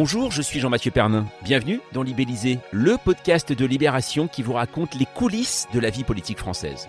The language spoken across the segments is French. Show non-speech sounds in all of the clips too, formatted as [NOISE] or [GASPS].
Bonjour, je suis Jean-Mathieu Pernin. Bienvenue dans Libellisé, le podcast de Libération qui vous raconte les coulisses de la vie politique française.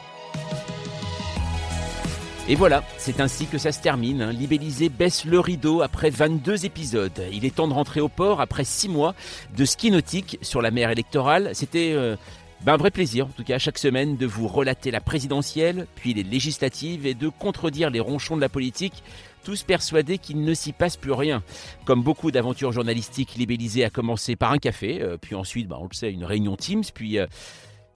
Et voilà, c'est ainsi que ça se termine. hein. Libellisé baisse le rideau après 22 épisodes. Il est temps de rentrer au port après 6 mois de ski nautique sur la mer électorale. C'était euh, ben, un vrai plaisir, en tout cas, chaque semaine, de vous relater la présidentielle, puis les législatives et de contredire les ronchons de la politique tous persuadés qu'il ne s'y passe plus rien. Comme beaucoup d'aventures journalistiques, Libellisé a commencé par un café, euh, puis ensuite, bah, on le sait, une réunion Teams, puis euh,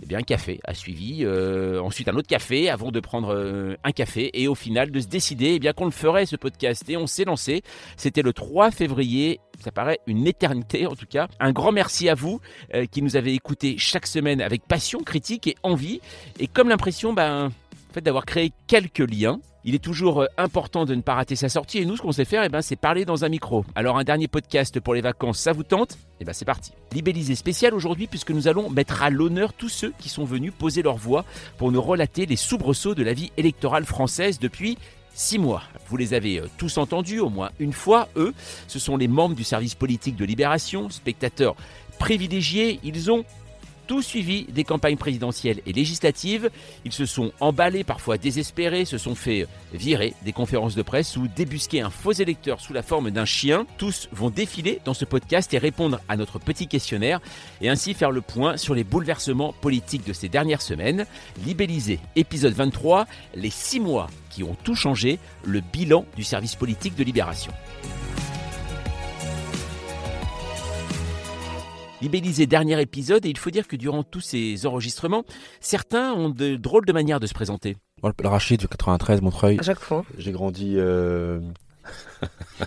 eh bien, un café a suivi, euh, ensuite un autre café avant de prendre un café et au final de se décider eh bien qu'on le ferait ce podcast et on s'est lancé. C'était le 3 février. Ça paraît une éternité en tout cas. Un grand merci à vous qui nous avez écoutés chaque semaine avec passion, critique et envie. Et comme l'impression ben, en fait, d'avoir créé quelques liens. Il est toujours euh, important de ne pas rater sa sortie et nous, ce qu'on sait faire, eh ben, c'est parler dans un micro. Alors un dernier podcast pour les vacances, ça vous tente? Eh ben, c'est parti. Libellisé spécial aujourd'hui puisque nous allons mettre à l'honneur tous ceux qui sont venus poser leur voix pour nous relater les soubresauts de la vie électorale française depuis Six mois. Vous les avez euh, tous entendus au moins une fois, eux. Ce sont les membres du service politique de Libération, spectateurs privilégiés. Ils ont tout suivi des campagnes présidentielles et législatives. Ils se sont emballés, parfois désespérés, se sont fait virer des conférences de presse ou débusquer un faux électeur sous la forme d'un chien. Tous vont défiler dans ce podcast et répondre à notre petit questionnaire et ainsi faire le point sur les bouleversements politiques de ces dernières semaines. Libellisé, épisode 23, les six mois qui ont tout changé, le bilan du service politique de Libération. Libellisé dernier épisode et il faut dire que durant tous ces enregistrements, certains ont de drôles de manières de se présenter. Moi, le Rachid du 93, Montreuil. À chaque fois. J'ai grandi. euh, [LAUGHS]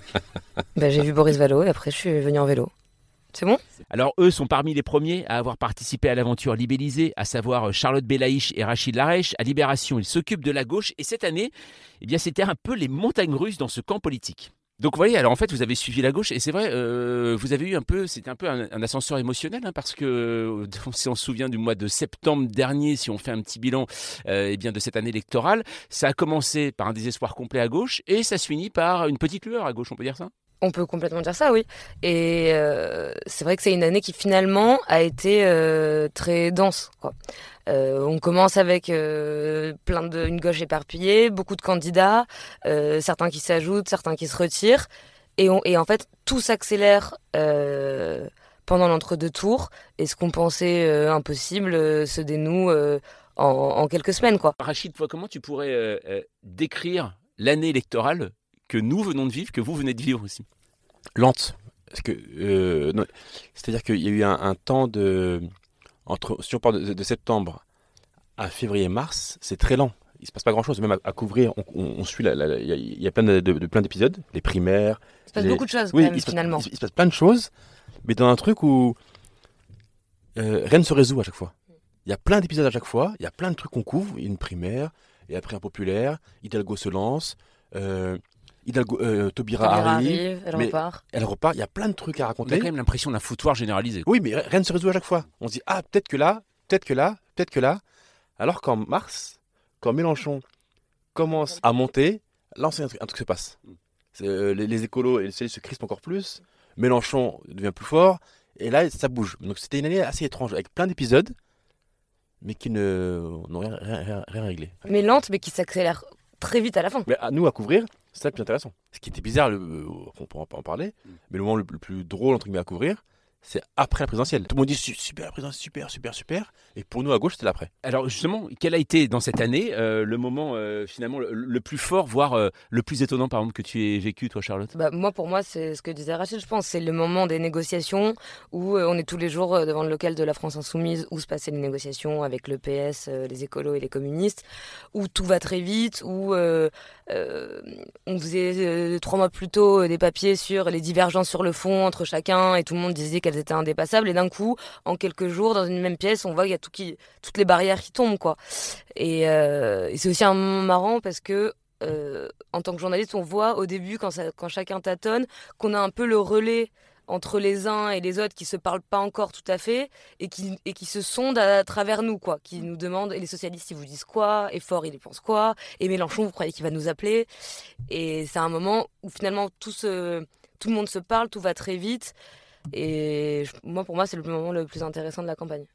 Bah, j'ai vu Boris Vallot et après je suis venu en vélo. C'est bon? Alors eux sont parmi les premiers à avoir participé à l'aventure libellisée, à savoir Charlotte Belaïch et Rachid Larèche. À Libération, ils s'occupent de la gauche et cette année, eh bien c'était un peu les montagnes russes dans ce camp politique. Donc vous voyez, alors en fait vous avez suivi la gauche et c'est vrai, euh, vous avez eu un peu, c'était un peu un, ascenseur émotionnel hein, parce que euh, [LAUGHS] si on se souvient du mois de septembre dernier, si on fait un petit bilan, euh, eh bien de cette année électorale, ça a commencé par un désespoir complet à gauche et ça se finit par une petite lueur à gauche, on peut dire ça? On peut complètement dire ça, oui. Et euh, c'est vrai que c'est une année qui finalement a été euh, très dense. Euh, on commence avec plein de, une gauche éparpillée, beaucoup de candidats, certains qui s'ajoutent, certains qui se retirent. Et, en fait, tout s'accélère pendant l'entre-deux tours. Et ce qu'on pensait impossible se dénoue en, quelques semaines. Quoi. Rachid, toi, comment tu pourrais décrire l'année électorale que nous venons de vivre, que vous venez de vivre aussi lente. Parce que, euh, c'est-à-dire qu'il y a eu un, un temps de. Entre, si on parle de, de septembre à février-mars, c'est très lent. Il se passe pas grand-chose. Même à, à couvrir, on, on- on suit. Il y, a- il y a plein de, de- de- plein d'épisodes, les primaires. Il se passe les- beaucoup de choses quand Oui, même, il se, passe, finalement. il se- il se passe plein de choses, mais dans un truc où euh, rien ne se résout à chaque fois. Il y a plein d'épisodes à chaque fois, il y a plein de trucs qu'on couvre, il y a une primaire, et après un populaire, Hidalgo se lance, euh, Hidalgo, euh, Taubira Taubira arrive, arrive, elle mais- repart. elle repart, il y a plein de trucs à On a raconter. quand même l'impression d'un foutoir généralisé. Oui, mais rien ne se résout à chaque fois. On se dit, ah, peut-être que là, peut-être que là, peut-être que là. Alors qu'en mars, quand Mélenchon commence à monter, là, on sait un truc, un truc se passe. C'est, euh, les, les écolos et les socialistes se crispent encore plus. Mélenchon devient plus fort. Et là, ça bouge. Donc c'était une année assez étrange, avec plein d'épisodes, mais qui ne n'ont rien, rien, rien- rien réglé. Mais lente, mais qui s'accélère très vite à la fin. Mais à nous à couvrir, c'est ça le plus intéressant. Ce qui était bizarre, le, euh, on pourra pas en parler, mais le moment le, le plus drôle entre guillemets à couvrir, c'est après la présidentielle. Tout le monde dit su- super présidentielle, super, super, super. Et pour nous à gauche, c'était l'après. Alors justement, quel a été dans cette année euh, le moment euh, finalement le, le plus fort, voire euh, le plus étonnant par exemple que tu aies vécu toi Charlotte? Bah, moi, pour moi, c'est ce que disait Rachel, je pense. C'est le moment des négociations où euh, on est tous les jours devant le local de la France Insoumise, où se passaient les négociations avec le PS, euh, les écolos et les communistes, où tout va très vite, où euh, euh, on faisait euh, trois mois plus tôt des papiers sur les divergences sur le fond entre chacun et tout le monde disait qu'elles étaient indépassables. Et d'un coup, en quelques jours, dans une même pièce, on voit qu'il y a tout qui, toutes les barrières qui tombent, quoi. Et, et c'est aussi un moment marrant parce que en tant que journaliste, on voit au début, quand, ça, quand chacun tâtonne, qu'on a un peu le relais entre les uns et les autres qui se parlent pas encore tout à fait et qui, et qui se sondent à, travers nous, quoi, qui nous demandent, et les socialistes, ils vous disent quoi, et Fort, ils pensent quoi, et Mélenchon, vous croyez qu'il va nous appeler Et c'est un moment où finalement tout, tout le monde se parle, tout va très vite, et moi, pour moi, c'est le moment le plus intéressant de la campagne.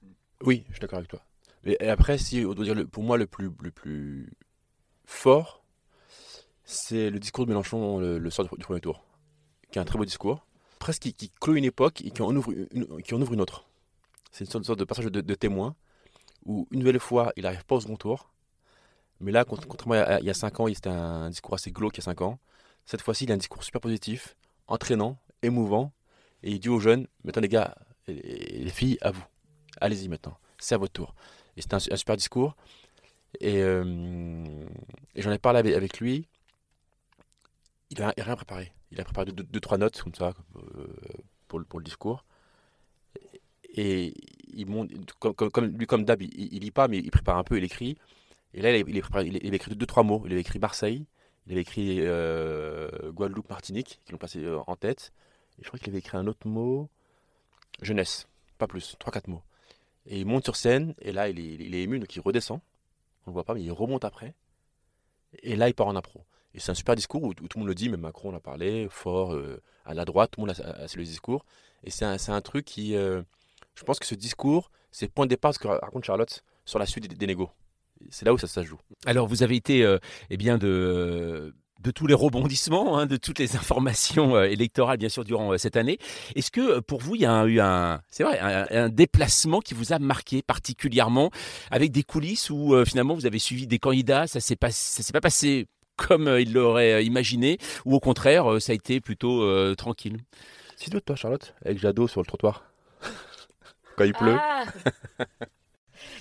Oui, je suis d'accord avec toi. Et après, si on doit dire, pour moi, le plus, le plus fort, c'est le discours de Mélenchon le, soir du premier tour, qui est un très beau discours presque qui, clôt une époque et qui en ouvre une, qui en ouvre une autre. C'est une sorte, de passage de, témoin où une nouvelle fois il n'arrive pas au second tour. Mais là, contrairement à, il y a 5 ans, c'était un discours assez glauque il y a 5 ans. Cette fois-ci, il a un discours super positif, entraînant, émouvant. Et il dit aux jeunes Maintenant, les gars et les filles, à vous. Allez-y maintenant. C'est à votre tour. Et c'était un, super discours. Euh, et j'en ai parlé avec lui il n'a rien préparé. Il a préparé deux, trois notes comme ça euh, pour, le, discours. Et il monte, comme, lui, comme d'hab, il, il, lit pas, mais il prépare un peu, il écrit. Et là, il, il, préparé, il, avait écrit deux, trois mots. Il avait écrit Marseille, il avait écrit euh, Guadeloupe, Martinique, qui l'ont passé euh, en tête. Et je crois qu'il avait écrit un autre mot, jeunesse, pas plus, trois, quatre mots. Et il monte sur scène, et là, il est, est ému, donc il redescend. On le voit pas, mais il remonte après. Et là, il part en impro. Et c'est un super discours où, tout le monde le dit, même Macron en a parlé, fort, euh, à la droite, tout le monde a, a, le discours. Et c'est un, truc qui. Euh, je pense que ce discours, c'est point de départ, ce que raconte Charlotte, sur la suite des, négos. C'est là où ça, se joue. Alors, vous avez été, euh, eh bien, de de tous les rebondissements, hein, de toutes les informations électorales, bien sûr, durant cette année. Est-ce que pour vous, il y a eu un, c'est vrai, un, déplacement qui vous a marqué particulièrement, avec des coulisses où finalement vous avez suivi des candidats, ça s'est pas, s'est pas passé comme euh, il l'aurait euh, imaginé, ou au contraire, euh, ça a été plutôt tranquille Si toi, toi, Charlotte, avec Jadot sur le trottoir, [LAUGHS] quand il pleut. Ah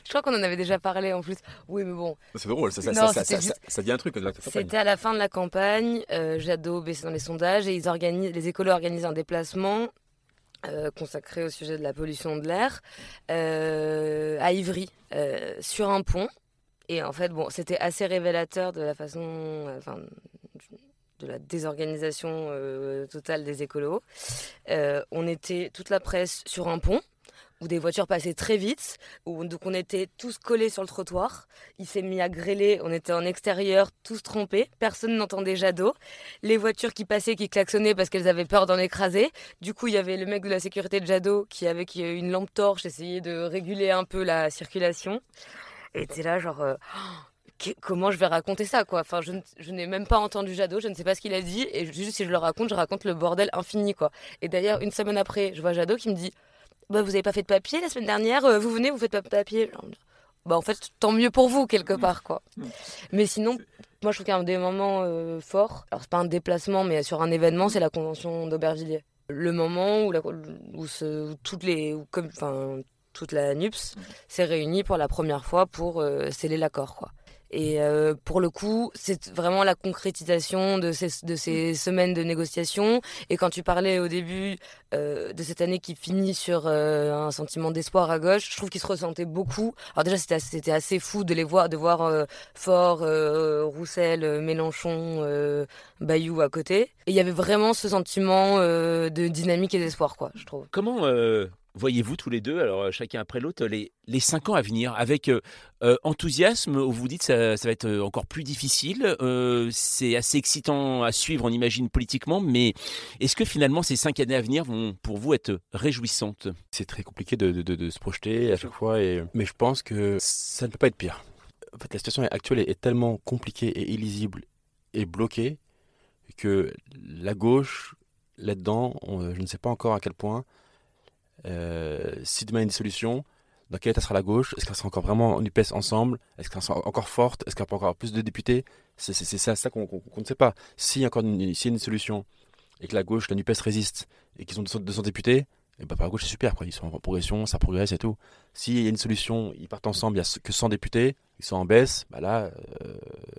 je crois qu'on en avait déjà parlé en plus. Oui, mais bon. C'est drôle, ça, ça, dit un truc. C'était à la fin de la campagne. Jadot baissait dans les sondages et ils organisent, les écolos organisent un déplacement consacré au sujet de la pollution de l'air à Ivry, sur un pont. Et en fait, bon, c'était assez révélateur de la façon, euh, de la désorganisation euh, totale des écolos. Euh, on était toute la presse sur un pont où des voitures passaient très vite, donc on était tous collés sur le trottoir. Il s'est mis à grêler, on était en extérieur, tous trempés, personne n'entendait Jadot. Les voitures qui passaient, qui klaxonnaient parce qu'elles avaient peur d'en écraser. Du coup, il y avait le mec de la sécurité de Jadot qui, avec une lampe torche, essayait de réguler un peu la circulation. Et t'es là, genre, euh, [GASPS] comment je vais raconter ça, quoi? Enfin, je, je n'ai même pas entendu Jadot, je ne sais pas ce qu'il a dit, et juste si je le raconte, je raconte le bordel infini, quoi. Et d'ailleurs, une semaine après, je vois Jadot qui me dit bah, Vous avez pas fait de papier la semaine dernière, euh, vous venez, vous faites pas de papier? bah, en fait, tant mieux pour vous, quelque part, quoi. Mais sinon, moi, je trouve a des moments euh, forts. Alors, c'est pas un déplacement, mais sur un événement, c'est la convention d'Aubervilliers. Le moment où, la, où, ce, toutes les. comme, enfin, toute la NUPS s'est réunie pour la première fois pour euh, sceller l'accord. Quoi. Et euh, pour le coup, c'est vraiment la concrétisation de ces, de ces semaines de négociations. Et quand tu parlais au début euh, de cette année qui finit sur un sentiment d'espoir à gauche, je trouve qu'il se ressentait beaucoup. Alors déjà, c'était assez, assez fou de les voir, de voir Fort, Roussel, Mélenchon, Bayou à côté. Et il y avait vraiment ce sentiment de dynamique et d'espoir, quoi, je trouve. Comment voyez-vous tous les deux, alors euh, chacun après l'autre, les, les cinq ans à venir Avec euh, euh, enthousiasme, vous vous dites ça, ça va être encore plus difficile, c'est assez excitant à suivre, on imagine politiquement, mais est-ce que finalement ces cinq années à venir vont pour vous être réjouissantes? C'est très compliqué de, de, se projeter à chaque fois, et... mais je pense que ça ne peut pas être pire. En fait, la situation actuelle est tellement compliquée et illisible et bloquée que la gauche, là-dedans, je ne sais pas encore à quel point, si demain il y a une dissolution, dans quel état sera la gauche? Est-ce qu'elle sera encore vraiment en UPS ensemble? Est-ce qu'elle sera encore forte? Est-ce qu'elle peut encore plus de députés? C'est ça, ça qu'on ne sait pas. S'il y encore une, une solution et que la gauche, la NUPES résiste et qu'ils ont 200, députés, Et bah, à gauche, c'est super. Ils sont en progression, ça progresse et tout. S'il y a une solution, ils partent ensemble, il n'y a que 100 députés, ils sont en baisse, bah là, euh,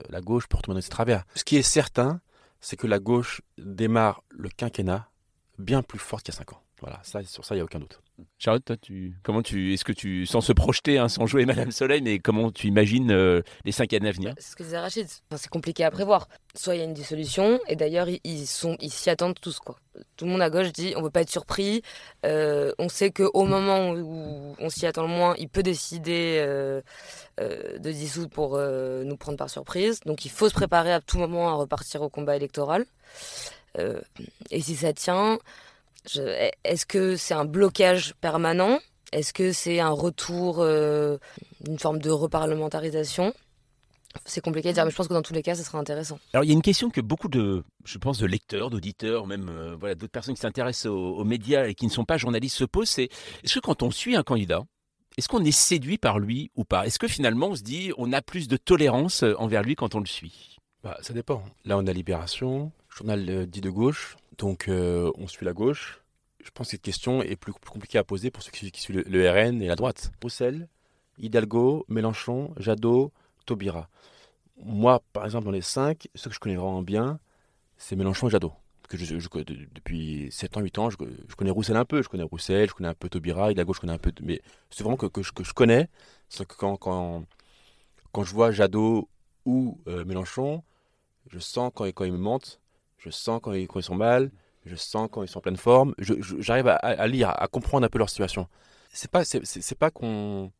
la gauche peut retourner dans ses travers. Ce qui est certain, c'est que la gauche démarre le quinquennat bien plus forte qu'il y a 5 ans. Voilà, ça, sur ça, il n'y a aucun doute. Charlotte, toi, tu, comment tu, est-ce que tu, sans se projeter, hein, sans jouer Madame Soleil, mais comment tu imagines euh, les cinq années à venir? C'est ce que disait Rachid. Enfin, c'est compliqué à prévoir. Soit il y a une dissolution, et d'ailleurs ils, ils sont, ils s'y attendent tous quoi. Tout le monde à gauche dit on veut pas être surpris. Euh, on sait que au moment où on s'y attend le moins, il peut décider euh, euh, de dissoudre pour euh, nous prendre par surprise. Donc il faut se préparer à tout moment à repartir au combat électoral. Euh, et si ça tient, est-ce que c'est un blocage permanent? Est-ce que c'est un retour, euh, une forme de reparlementarisation? C'est compliqué à dire, mais je pense que dans tous les cas, ça sera intéressant. Alors il y a une question que beaucoup de, je pense, de lecteurs, d'auditeurs, même euh, voilà, d'autres personnes qui s'intéressent aux, aux médias et qui ne sont pas journalistes se posent, c'est est-ce que quand on suit un candidat, est-ce qu'on est séduit par lui ou pas? Est-ce que finalement on se dit on a plus de tolérance envers lui quand on le suit? Bah, ça dépend. Là, on a Libération, journal euh, dit de gauche, donc euh, on suit la gauche. Je pense que cette question est plus, compliquée à poser pour ceux qui, suivent le, RN et la droite. Bruxelles, Hidalgo, Mélenchon, Jadot, Taubira. Moi, par exemple, dans les cinq, ceux que je connais vraiment bien, c'est Mélenchon et Jadot. Que je, je- de- depuis 7 ans, 8 ans, je, connais Roussel un peu. Je connais Roussel, je connais un peu Taubira, Hidalgo, je connais un peu. Mais c'est vraiment que, je, connais. C'est que quand, quand, quand je vois Jadot ou euh, Mélenchon, je sens quand, quand ils me mentent, je sens quand ils, quand ils sont mal, je sens quand ils sont en pleine forme. J'arrive à, à lire, à comprendre un peu leur situation. C'est pas, c'est, pas qu'on,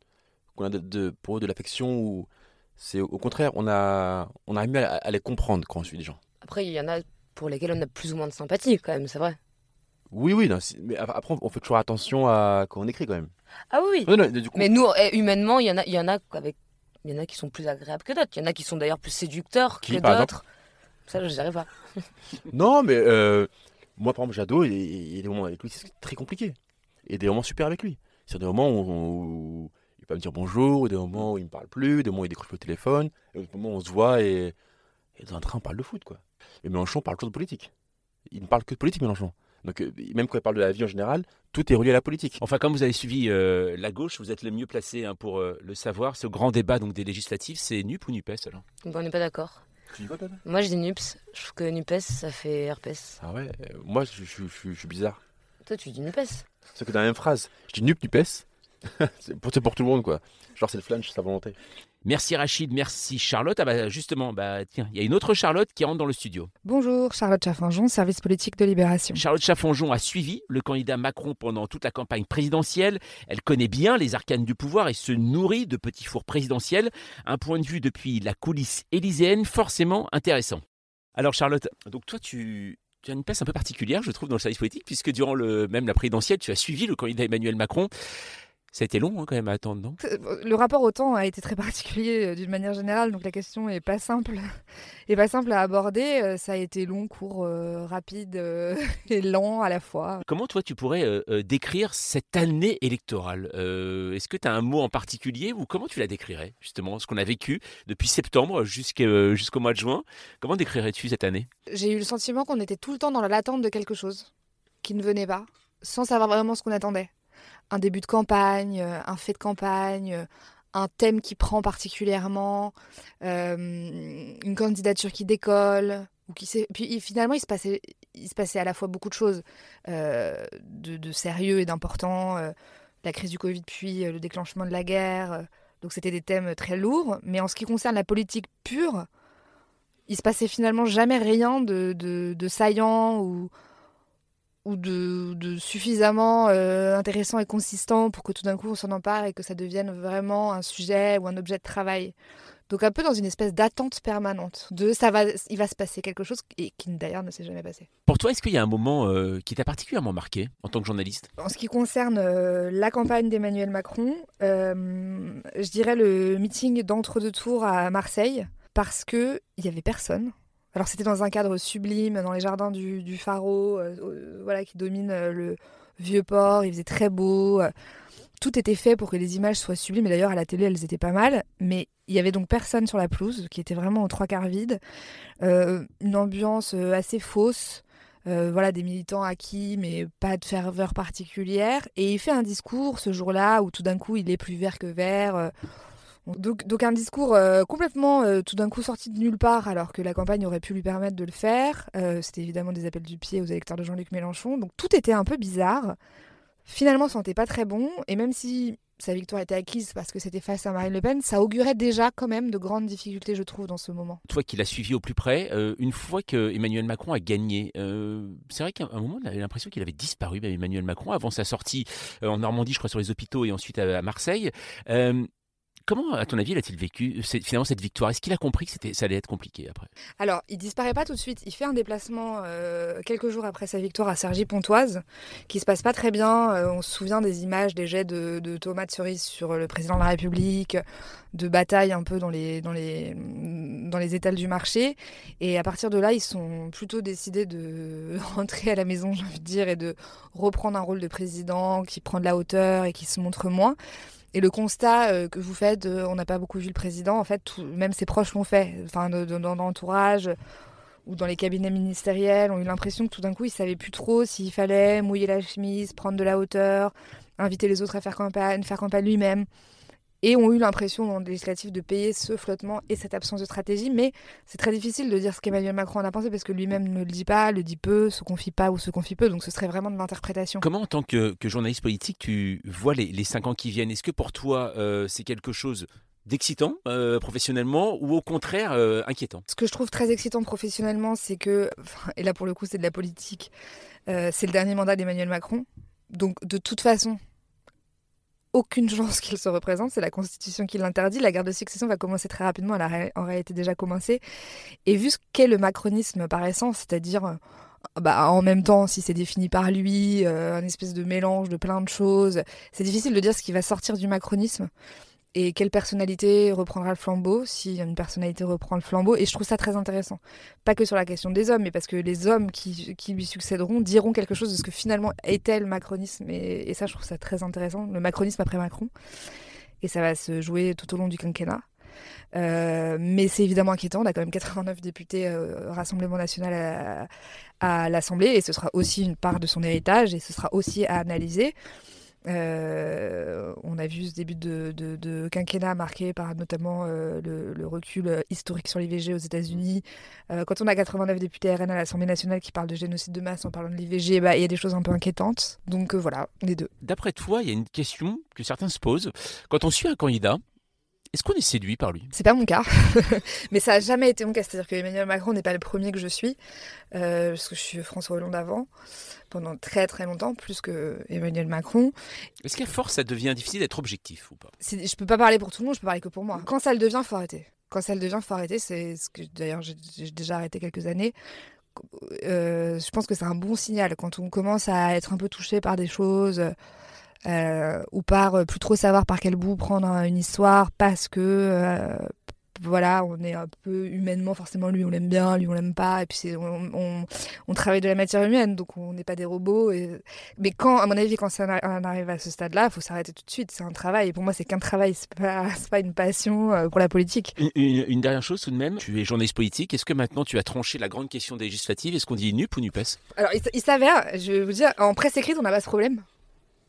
a de, de- pour eux de l'affection ou c'est au contraire, on a, on arrive mieux à, à les comprendre quand on suit des gens. Après, il y en a pour lesquels on a plus ou moins de sympathie, quand même, c'est vrai. Oui, oui, non, mais ap- après on fait toujours attention à quand on écrit quand même. Ah oui. Non, non, du coup, Mais nous, eh, humainement, il y en a, il y en a avec, il y en a qui sont plus agréables que d'autres. Il y en a qui sont d'ailleurs plus séducteurs Qui, que d'autres. Ça, je dirais pas. [LAUGHS] non, mais euh, moi par exemple, Jadot, il, il y a des moments avec lui, c'est très compliqué. Et des moments super avec lui. C'est des moments où, où il va me dire bonjour, des moments où il me parle plus, des moments où il décroche le téléphone, et des moments où on se voit et, et dans un train on parle de foot quoi. Et Mélenchon parle toujours de politique. Il ne parle que de politique Mélenchon. Donc euh, même quand il parle de la vie en général, tout est relié à la politique. Enfin, comme vous avez suivi euh, la gauche, vous êtes le mieux placé hein, pour euh, le savoir. Ce grand débat donc des législatives, c'est NUP ou NUPES alors? On n'est pas d'accord. Tu dis quoi toi Moi, je dis NUPS. Je trouve que NUPES, ça fait herpès. Ah ouais, euh, moi je, je- je- je suis bizarre. Toi, tu dis NUPES. C'est que dans la même phrase, je dis nup, nupes. [LAUGHS] c'est pour, tout le monde quoi. Genre c'est le flanche, sa volonté. Merci Rachid, merci Charlotte. Ah bah justement, bah tiens, il y a une autre Charlotte qui rentre dans le studio. Bonjour, Charlotte Chaffinjon, service politique de Libération. Charlotte Chaffonjon a suivi le candidat Macron pendant toute la campagne présidentielle. Elle connaît bien les arcanes du pouvoir et se nourrit de petits fours présidentiels. Un point de vue depuis la coulisse élyséenne forcément intéressant. Alors Charlotte, donc toi tu, tu as une place un peu particulière, je trouve, dans le service politique, puisque durant le, même la présidentielle, tu as suivi le candidat Emmanuel Macron. Ça a été long hein, quand même à attendre, non? Le rapport au temps a été très [LAUGHS] particulier euh, d'une manière générale, donc la question est pas simple, [LAUGHS] est pas simple à aborder. Euh, Ça a été long, court, euh, rapide euh, [LAUGHS] et lent à la fois. Comment toi tu pourrais euh, euh, décrire cette année électorale? Euh, Est-ce que tu as un mot en particulier ou comment tu la décrirais justement ce qu'on a vécu depuis septembre euh, jusqu'au mois de juin? Comment décrirais-tu cette année? J'ai eu le sentiment qu'on était tout le temps dans l'attente de quelque chose qui ne venait pas, sans savoir vraiment ce qu'on attendait. Un début de campagne, euh, un fait de campagne, euh, un thème qui prend particulièrement, euh, une candidature qui décolle. Ou qui Puis finalement, il se, passait, il se passait à la fois beaucoup de choses de, sérieux et d'important. la crise du Covid, puis le déclenchement de la guerre. donc c'était des thèmes très lourds. Mais en ce qui concerne la politique pure, il se passait finalement jamais rien de, de, de saillant ou, ou de, de suffisamment euh, intéressant et consistant pour que tout d'un coup on s'en empare et que ça devienne vraiment un sujet ou un objet de travail. Donc un peu dans une espèce d'attente permanente de ça va, il va se passer quelque chose et qui d'ailleurs ne s'est jamais passé. Pour toi, est-ce qu'il y a un moment euh, qui t'a particulièrement marqué en tant que journaliste? En ce qui concerne euh, la campagne d'Emmanuel Macron, je dirais le meeting d'entre-deux tours à Marseille, parce que il y avait personne. Alors c'était dans un cadre sublime, dans les jardins du, du Pharaon, euh, euh, voilà, qui domine euh, le vieux port. Il faisait très beau. tout était fait pour que les images soient sublimes. Et d'ailleurs, à la télé, elles étaient pas mal. Mais il y avait donc personne sur la pelouse, qui était vraiment aux trois quarts vide. Une ambiance assez fausse. voilà, des militants acquis, mais pas de ferveur particulière. Et il fait un discours ce jour-là où tout d'un coup il est plus vert que vert. Donc, un discours euh, complètement euh, tout d'un coup sorti de nulle part alors que la campagne aurait pu lui permettre de le faire. Euh, C'était évidemment des appels du pied aux électeurs de Jean-Luc Mélenchon. Donc tout était un peu bizarre. Finalement, ça sentait pas très bon. Et même si sa victoire était acquise parce que c'était face à Marine Le Pen, ça augurait déjà quand même de grandes difficultés, je trouve, dans ce moment. Toi qui l'as suivi au plus près, une fois que Emmanuel Macron a gagné, c'est vrai qu'à un moment on avait l'impression qu'il avait disparu, Emmanuel Macron, avant sa sortie en Normandie, je crois, sur les hôpitaux et ensuite à Marseille. Comment, à ton avis, a-t-il vécu finalement cette victoire? Est-ce qu'il a compris que c'était, ça allait être compliqué après? Alors, il disparaît pas tout de suite. Il fait un déplacement euh, quelques jours après sa victoire à Cergy-Pontoise, qui se passe pas très bien. Euh, on se souvient des images, des jets de, de tomates cerises sur le président de la République, de batailles un peu dans les, dans les, dans les étals du marché. Et à partir de là, ils sont plutôt décidés de [LAUGHS] rentrer à la maison, j'ai envie de dire, et de reprendre un rôle de président qui prend de la hauteur et qui se montre moins. Et le constat euh, que vous faites, on n'a pas beaucoup vu le président, en fait, tout- même ses proches l'ont fait, enfin, dans l'entourage ou dans les cabinets ministériels, ont eu l'impression que tout d'un coup, ils savaient plus trop s'il fallait mouiller la chemise, prendre de la hauteur, inviter les autres à faire campagne, faire campagne lui-même. Et ont eu l'impression dans le législatif de payer ce flottement et cette absence de stratégie. Mais c'est très difficile de dire ce qu'Emmanuel Macron en a pensé parce que lui-même ne le dit pas, le dit peu, se confie pas ou se confie peu. Donc ce serait vraiment de l'interprétation. Comment, en tant que, que journaliste politique, tu vois les, les cinq ans qui viennent? Est-ce que pour toi, euh, c'est quelque chose d'excitant euh, professionnellement ou au contraire euh, inquiétant? Ce que je trouve très excitant professionnellement, c'est que, et là pour le coup c'est de la politique, c'est le dernier mandat d'Emmanuel Macron. Donc de toute façon, aucune chance qu'il se représente, c'est la Constitution qui l'interdit. La guerre de succession va commencer très rapidement, elle a en réalité déjà commencé. Et vu ce qu'est le macronisme par essence, c'est-à-dire euh, bah, en même temps, si c'est défini par lui, euh, un espèce de mélange de plein de choses, c'est difficile de dire ce qui va sortir du macronisme et quelle personnalité reprendra le flambeau, si une personnalité reprend le flambeau? Et je trouve ça très intéressant. Pas que sur la question des hommes, mais parce que les hommes qui, lui succéderont diront quelque chose de ce que finalement était le macronisme. Et, ça, je trouve ça très intéressant, le macronisme après Macron. Et ça va se jouer tout au long du quinquennat. Euh, mais c'est évidemment inquiétant. On a quand même 89 députés euh, Rassemblement national à l'Assemblée et ce sera aussi une part de son héritage et ce sera aussi à analyser. Euh, on a vu ce début de, quinquennat marqué par notamment euh, le, recul historique sur l'IVG aux États-Unis. Euh, quand on a 89 députés RN à l'Assemblée nationale qui parlent de génocide de masse en parlant de l'IVG, bah, il y a des choses un peu inquiétantes. Donc euh, voilà, les deux. D'après toi, il y a une question que certains se posent. Quand on suit un candidat, est-ce qu'on est séduit par lui? C'est pas mon cas, [LAUGHS] mais ça a jamais été mon cas. C'est-à-dire que Emmanuel Macron n'est pas le premier que je suis, euh, parce que je suis François Hollande avant, pendant très très longtemps, plus que Emmanuel Macron. Est-ce qu'à force, ça devient difficile d'être objectif ou pas? Je peux pas parler pour tout le monde, je peux parler que pour moi. Quand ça le devient, faut arrêter. Quand ça le devient, faut arrêter. C'est ce que d'ailleurs j'ai j'ai déjà arrêté quelques années. Euh, je pense que c'est un bon signal quand on commence à être un peu touché par des choses euh, ou par euh, plus trop savoir par quel bout prendre un- une histoire parce que euh, voilà, on est un peu humainement forcément lui on l'aime bien, lui on l'aime pas et puis on, on, on travaille de la matière humaine donc on n'est pas des robots. Et... Mais quand à mon avis quand ça arrive à ce stade-là, il faut s'arrêter tout de suite. C'est un travail et pour moi c'est qu'un travail, c'est pas [LAUGHS] pas une passion pour la politique. une, une- une dernière chose tout de même, tu es journaliste politique, est-ce que maintenant tu as tranché la grande question des législatives Est-ce qu'on dit NUP ou NUPES? Alors, il s'avère, je vais vous dire, en presse écrite, on n'a pas ce problème.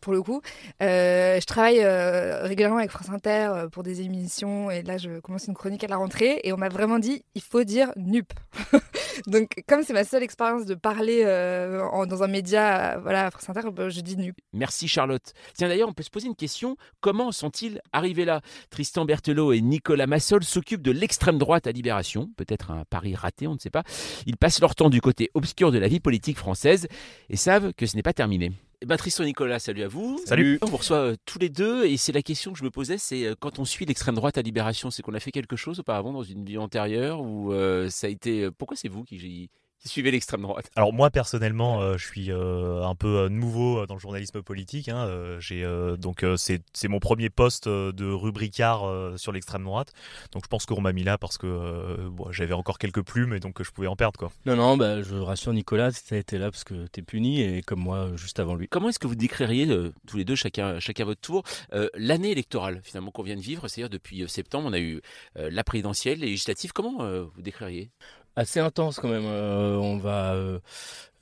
Pour le coup, Euh, je travaille euh, régulièrement avec France Inter euh, pour des émissions et là je commence une chronique à la rentrée et on m'a vraiment dit il faut dire nup. [LAUGHS] Donc comme c'est ma seule expérience de parler dans un média, voilà à France Inter, bah, je dis nup. Merci Charlotte. Tiens d'ailleurs, on peut se poser une question. Comment sont-ils arrivés là? Tristan Berthelot et Nicolas Massol s'occupent de l'extrême droite à Libération. Peut-être un pari raté, on ne sait pas. Ils passent leur temps du côté obscur de la vie politique française et savent que ce n'est pas terminé. Ben, Tristan Nicolas, salut à vous. Salut. On vous reçoit euh, tous les deux et c'est la question que je me posais, c'est euh, quand on suit l'extrême droite à Libération, c'est qu'on a fait quelque chose auparavant dans une vie antérieure ou euh, ça a été... Pourquoi c'est vous qui, qui suivez l'extrême droite Alors moi personnellement, euh, je suis euh, un peu euh, nouveau dans le journalisme politique. hein, j'ai euh, donc euh, c'est c'est mon premier poste de rubricard euh, sur l'extrême droite. Donc je pense qu'on m'a mis là parce que euh, bon, j'avais encore quelques plumes et donc je pouvais en perdre quoi. Non, non, bah, je rassure Nicolas, tu été là parce que t'es puni et comme moi, juste avant lui. Comment est-ce que vous décririez, euh, tous les deux, chacun, chacun à votre tour, euh, l'année électorale finalement qu'on vient de vivre? C'est-à-dire depuis septembre, on a eu euh, la présidentielle, les législatives. Comment euh, vous décririez? Assez intense quand même. euh, on va euh,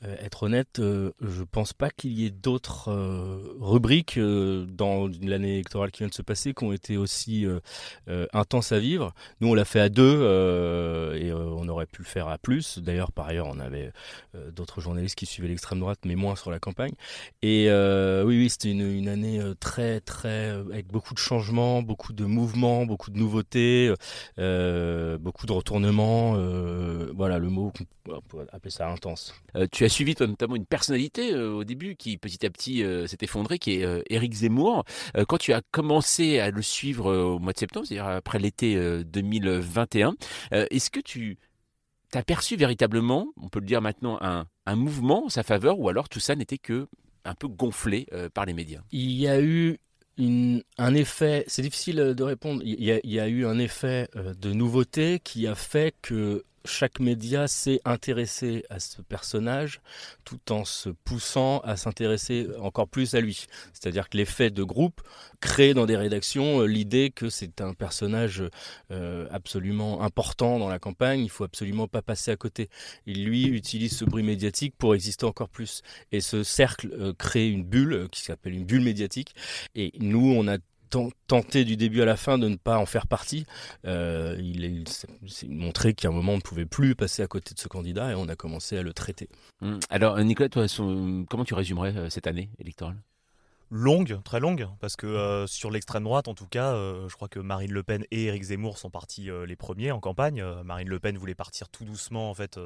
être honnête, euh, je pense pas qu'il y ait d'autres euh, rubriques dans l'année électorale qui vient de se passer qui ont été aussi intenses à vivre. Nous, on l'a fait à deux et on aurait pu le faire à plus. D'ailleurs, par ailleurs, on avait d'autres journalistes qui suivaient l'extrême droite, mais moins sur la campagne. Et oui, oui, c'était une, année très, très avec beaucoup de changements, beaucoup de mouvements, beaucoup de nouveautés, beaucoup de retournements. voilà, le mot on pourrait appeler ça intense. Suivi toi, notamment une personnalité euh, au début qui petit à petit euh, s'est effondrée, qui est euh, Éric Zemmour. quand tu as commencé à le suivre au mois de septembre, c'est-à-dire après l'été 2021, est-ce que tu as perçu véritablement, on peut le dire maintenant, un, mouvement en sa faveur ou alors tout ça n'était que un peu gonflé par les médias? Il y a eu un effet, c'est difficile de répondre, il y, a, eu un effet de nouveauté qui a fait que chaque média s'est intéressé à ce personnage tout en se poussant à s'intéresser encore plus à lui. C'est-à-dire que l'effet de groupe crée dans des rédactions euh, l'idée que c'est un personnage euh, absolument important dans la campagne, il faut absolument pas passer à côté. Il lui utilise ce bruit médiatique pour exister encore plus. Et ce cercle euh, crée une bulle qui s'appelle une bulle médiatique. Et nous, on a tenté du début à la fin de ne pas en faire partie. Euh, il s'est montré qu'à un moment on ne pouvait plus passer à côté de ce candidat et on a commencé à le traiter. Hum. Alors Nicolas, toi, comment tu résumerais euh, cette année électorale? Longue, très longue, parce que euh, sur l'extrême droite, en tout cas, euh, je crois que Marine Le Pen et Éric Zemmour sont partis euh, les premiers en campagne. Marine Le Pen voulait partir tout doucement, en fait,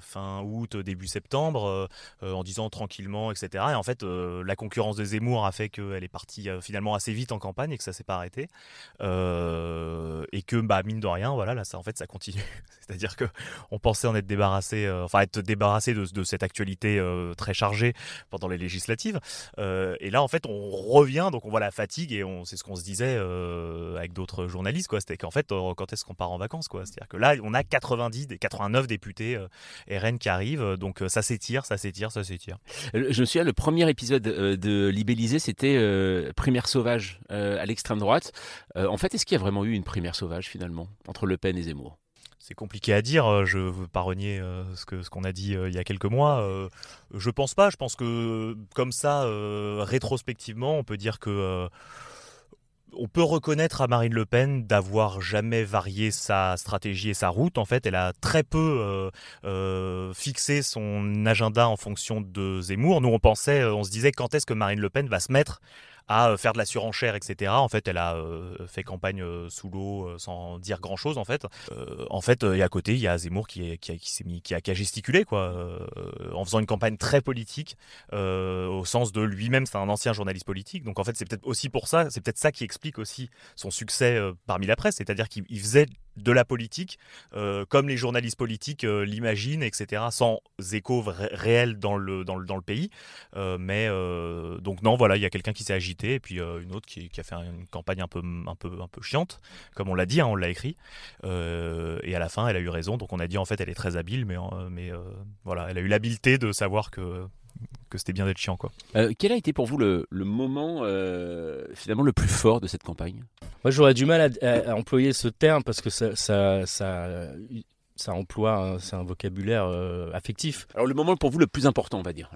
fin août, début septembre, en disant tranquillement, etc. Et en fait, la concurrence de Zemmour a fait qu'elle est partie finalement assez vite en campagne et que ça s'est pas arrêté. et que, bah, mine de rien, voilà, là, ça, en fait, ça continue. [LAUGHS] C'est-à-dire que on pensait en être débarrassé, enfin, être débarrassé de, de cette actualité très chargée pendant les législatives. et et là, en fait, on revient, donc on voit la fatigue et c'est ce qu'on se disait euh, avec d'autres journalistes, quoi. C'était qu'en fait, euh, quand est-ce qu'on part en vacances, quoi? C'est-à-dire que là, on a 90, 89 députés euh, RN qui arrivent, donc ça s'étire, ça s'étire, ça s'étire. Je me souviens, le premier épisode de Libellisé, c'était primaire sauvage à l'extrême droite. en fait, est-ce qu'il y a vraiment eu une primaire sauvage finalement entre Le Pen et Zemmour? C'est compliqué à dire. Euh, je veux pas renier euh, ce que ce qu'on a dit euh, il y a quelques mois. je pense pas. Je pense que comme ça, rétrospectivement, on peut dire que on peut reconnaître à Marine Le Pen d'avoir jamais varié sa stratégie et sa route. En fait, elle a très peu fixé son agenda en fonction de Zemmour. Nous, on pensait, on se disait quand est-ce que Marine Le Pen va se mettre à euh, faire de la surenchère, etc. En fait, elle a euh, fait campagne euh, sous l'eau sans dire grand chose. En fait, en fait, et à côté, il y a Zemmour qui, qui, s'est mis, qui a, qui a quoi, en faisant une campagne très politique, au sens de lui-même, c'est un ancien journaliste politique. Donc en fait, c'est peut-être aussi pour ça, c'est peut-être ça qui explique aussi son succès parmi la presse, c'est-à-dire qu'il faisait de la politique, euh, comme les journalistes politiques euh, l'imaginent, etc., sans écho réel dans le, dans le, dans le pays. Euh, mais donc non, voilà, il y a quelqu'un qui s'est agité, et puis une autre qui, a fait une campagne un peu, un peu, un peu chiante, comme on l'a dit, hein, on l'a écrit. et à la fin, elle a eu raison, donc on a dit en fait, elle est très habile, mais, mais voilà, elle a eu l'habileté de savoir que que c'était bien d'être chiant. Quoi. quel a été pour vous le, le moment finalement le plus fort de cette campagne? Moi, j'aurais du mal à, employer ce terme parce que ça, ça, ça, emploie, c'est un vocabulaire euh, affectif. Alors, le moment pour vous le plus important, on va dire.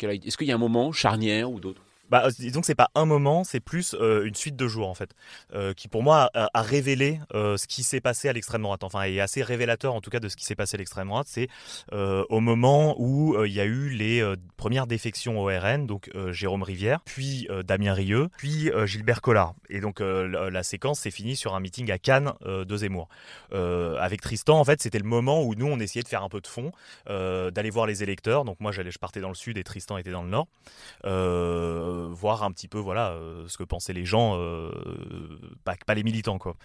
Est-ce qu'il y a un moment charnière ou d'autres bah, disons que c'est pas un moment, c'est plus euh, une suite de jours en fait, euh, qui pour moi a, révélé euh, ce qui s'est passé à l'extrême droite. Enfin, est assez révélateur en tout cas de ce qui s'est passé à l'extrême droite. C'est au moment où il y a eu les premières défections au RN, donc Jérôme Rivière, puis Damien Rieu, puis Gilbert Collard. Et donc la, séquence s'est finie sur un meeting à Cannes de Zemmour. avec Tristan, en fait, c'était le moment où nous on essayait de faire un peu de fond, d'aller voir les électeurs. Donc moi je partais dans le sud et Tristan était dans le nord voir un petit peu voilà euh, ce que pensaient les gens, euh, pas, pas, les militants quoi.